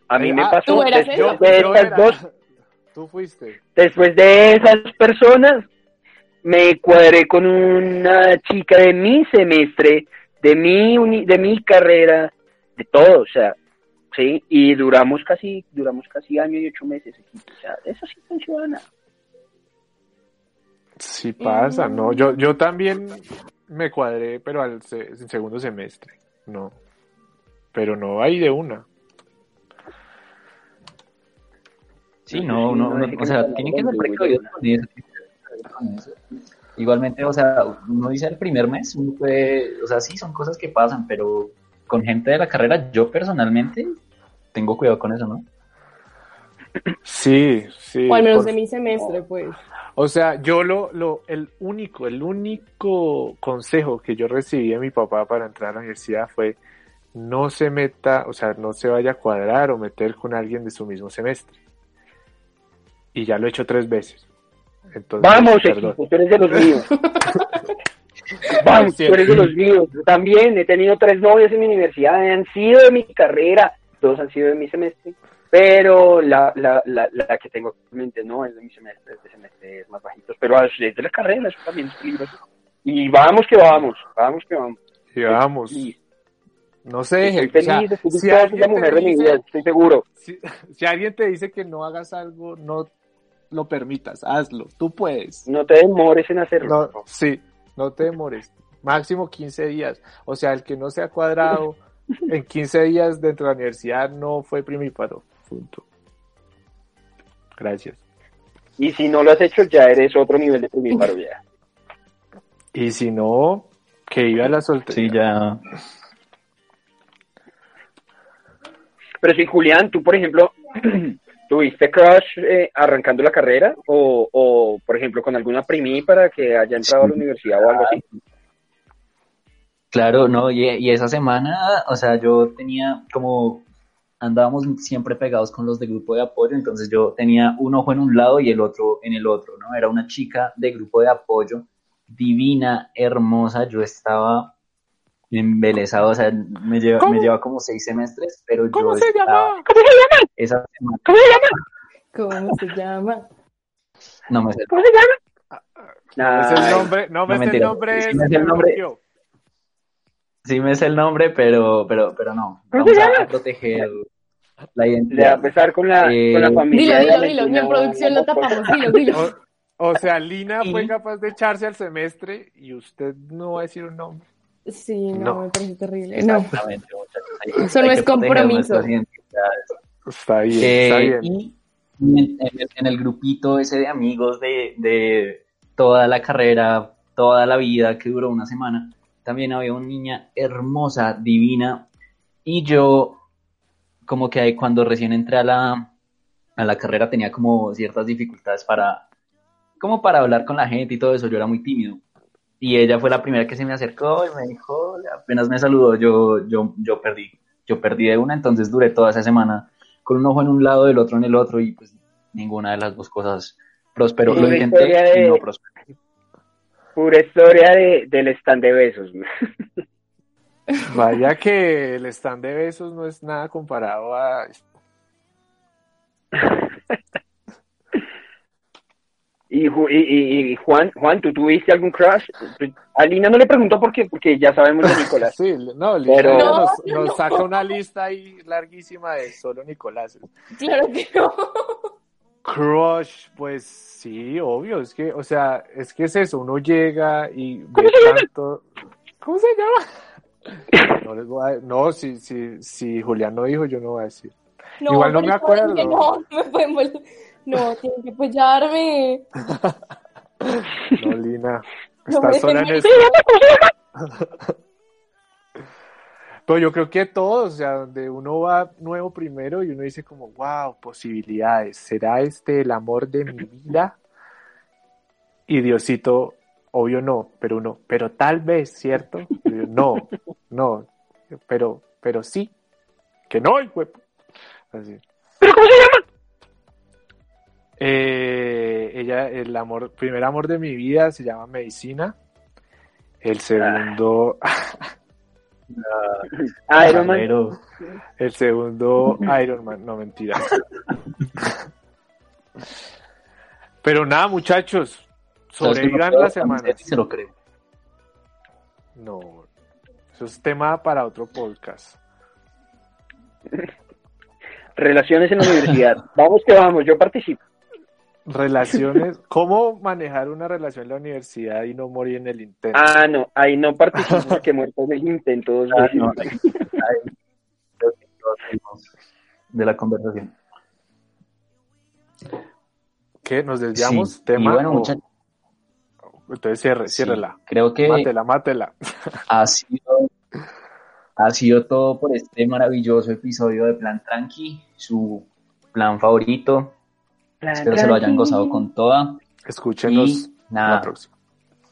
A mí me Ah, pasó ¿tú eras después de era- dos Tú fuiste. después de esas personas, me cuadré con una chica de mi semestre, de mi uni- de mi carrera, de todo, o sea, sí, y duramos casi, duramos casi año y ocho meses aquí, o sea, eso sí funciona. Sí pasa, Mm. ¿no? Yo, yo también me cuadré, pero al se- segundo semestre, no. Pero no hay de una. Sí, no, no, no, o sea, tienen que ser precavidos. Igualmente, o sea, uno dice el primer mes, uno puede, o sea, sí, son cosas que pasan, pero con gente de la carrera, yo personalmente tengo cuidado con eso, ¿no? Sí, sí. O al menos por- de mi semestre, pues. O sea, yo lo, lo, el único, el único consejo que yo recibí de mi papá para entrar a la universidad fue no se meta, o sea, no se vaya a cuadrar o meter con alguien de su mismo semestre. Y ya lo he hecho tres veces. Entonces, Vamos, equipo, tú eres de los míos. <laughs> Vamos, tú eres de los míos. Yo también he tenido tres novias en mi universidad, han sido de mi carrera, dos han sido de mi semestre, pero la, la, la, la que tengo actualmente no es de mi semestre, es de semestres más bajitos, pero es de la carrera, eso también es peligroso. Y vamos que vamos, vamos que vamos. Y vamos, Y no deje. estoy o sea, feliz, estoy si alguien mujer de mi vida, estoy seguro. si, si alguien te dice que no hagas algo, no lo permitas, hazlo, tú puedes. No te demores en hacerlo. No, sí, no te demores. Máximo 15 días. O sea, el que no sea cuadrado <laughs> en 15 días dentro de la universidad no fue primíparo. Punto. Gracias. Y si no lo has hecho, ya eres otro nivel de primíparo ya. Y si no, que iba a la soltería. Sí, ya. Pero si Julián, tú por ejemplo, <clears throat> ¿tuviste crush eh, arrancando la carrera? O, o, por ejemplo, con alguna primípara que haya entrado a la universidad o algo así? Claro, no, y, y esa semana, o sea, yo tenía como, andábamos siempre pegados con los de grupo de apoyo, entonces yo tenía un ojo en un lado y el otro en el otro, ¿no? Era una chica de grupo de apoyo, divina, hermosa, yo estaba embelesado, o sea, me lleva, me lleva como seis semestres, pero yo ¿Cómo se estaba llama? esa semana, ¿Cómo se llama? no me sé, ¿Cómo se llama? No es el nombre, no me No, es el nombre. Sí, me sé el nombre. sí me sé el nombre, pero, pero, pero no, ¿Cómo vamos se llama? a proteger la va a identidad. empezar con la, Eh, con la familia. Dilo, dilo, dilo. Ni en producción lo tapamos. Dilo, dilo. O, o sea, Lina fue capaz de echarse al semestre y usted no va a decir un nombre. Sí, no, No. me parece terrible. No. Muchachos. Hay- Eso hay no es compromiso. Está bien, Eh, está bien. Y en, en el, en el grupito ese de amigos de, de toda la carrera, toda la vida, que duró una semana, también había una niña hermosa, divina, y yo, como que ahí cuando recién entré a la, a la carrera tenía como ciertas dificultades para, como para hablar con la gente y todo eso, yo era muy tímido. Y ella fue la primera que se me acercó y me dijo, apenas me saludó, yo, yo, yo perdí, yo perdí de una, entonces duré toda esa semana con un ojo en un lado, el otro en el otro, y pues ninguna de las dos cosas prosperó. Lo intenté historia de- y no prosperó. Pura historia de, del stand de besos. <laughs> Vaya que el stand de besos no es nada comparado a... <laughs> Y, Ju- y, y- Juan, Juan, ¿tú tuviste algún crush? A Lina no le preguntó por qué, porque ya sabemos de Nicolás. <laughs> Sí, no, Lina Pero- nos, No, nos no. saca una lista ahí larguísima de solo Nicolás. Claro que no. Crush, pues sí, obvio, es que, o sea, es que es eso, uno llega y ve tanto... ¿Cómo se llama? No, les voy a... no si, si, si Julián no dijo, yo no voy a decir. No, Igual no me acuerdo. que No, no me pueden No, tienen que apoyarme. <laughs> No, Lina, No estás me sola en esto. <laughs> Pero yo creo que todos, o sea, donde uno va nuevo primero y uno dice como, wow, posibilidades, ¿será este el amor de mi vida? Y Diosito, obvio no, pero uno, pero tal vez, ¿cierto? Yo, no, no, pero, pero sí, que no, pu-". Así. ¿Pero cómo se llama? Eh, ella, el amor, primer amor de mi vida se llama Medicina. El segundo, <laughs> Iron Man. Pero, el segundo Iron Man, no mentira. Pero nada, muchachos, sobrevivan la semana. Se lo creo. No, eso es tema para otro podcast. Relaciones en la universidad. Vamos que vamos, yo participo. Relaciones, <laughs> ¿cómo manejar una relación en la universidad y no morir en el intento? Ah, no, ahí no participo porque muerto en el intento dos Ah, no, ahí- de la conversación. ¿Qué? ¿Nos desviamos? Sí, ¿Tema? Y bueno, o- muchachos, Entonces cierre, sí, ciérrela. creo que Mátela, mátela. <laughs> ha sido, ha sido todo por este maravilloso episodio de Plan Tranqui, su plan favorito. Espero se lo hayan gozado con toda. Escúchenos la nada, próxima.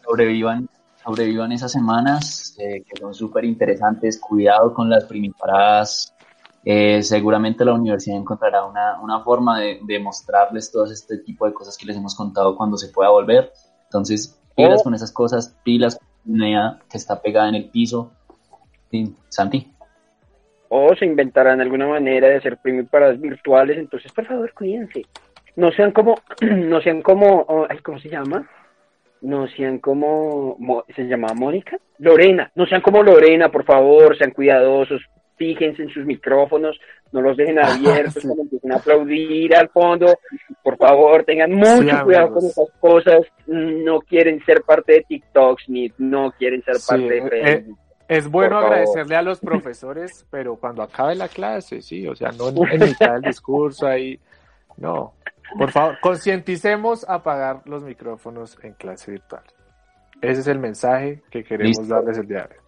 sobrevivan, sobrevivan esas semanas eh, que son súper interesantes. Cuidado con las primiparadas. Eh, seguramente la universidad encontrará una, una forma de, de mostrarles todo este tipo de cosas que les hemos contado cuando se pueda volver. Entonces, pilas Oh. con esas cosas, pilas con la que está pegada en el piso. Sí, Santi. O se inventarán alguna manera de hacer primiparadas virtuales, entonces por favor cuídense. No sean como, <clears throat> no sean como, ay, ¿cómo se llama? No sean como, Mo- ¿se llama Mónica? Lorena, no sean como Lorena, por favor, sean cuidadosos, fíjense en sus micrófonos, no los dejen <laughs> abiertos Sí. cuando empiecen a aplaudir al fondo, por favor, tengan mucho Sí, cuidado amigos. con esas cosas, no quieren ser parte de TikToks, ni no quieren ser Sí, parte de eh, Facebook. Es bueno agradecerle a los profesores, pero cuando acabe la clase, sí, o sea, no en, en <laughs> mitad del discurso ahí. No. Por favor, concienticemos a apagar los micrófonos en clase virtual. Ese es el mensaje que queremos Listo. darles el día de hoy.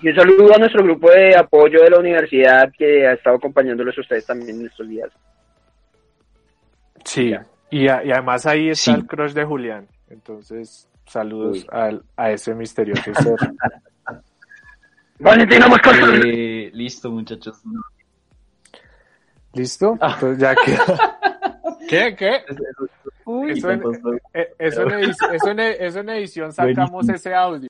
Y un saludo a nuestro grupo de apoyo de la universidad que ha estado acompañándolos a ustedes también en estos días. Sí, y, a- y además ahí está Sí. el crush de Julián. Entonces, saludos al- a ese misterioso ser. <laughs> Valentina Moscoso. Eh, listo, muchachos. ¿Listo? Entonces ya queda. <laughs> ¿Qué? <laughs> ¿Qué? Uy, Eso en- entonces- Eh, Eso en, edición, eso, en, edición sacamos ese audio.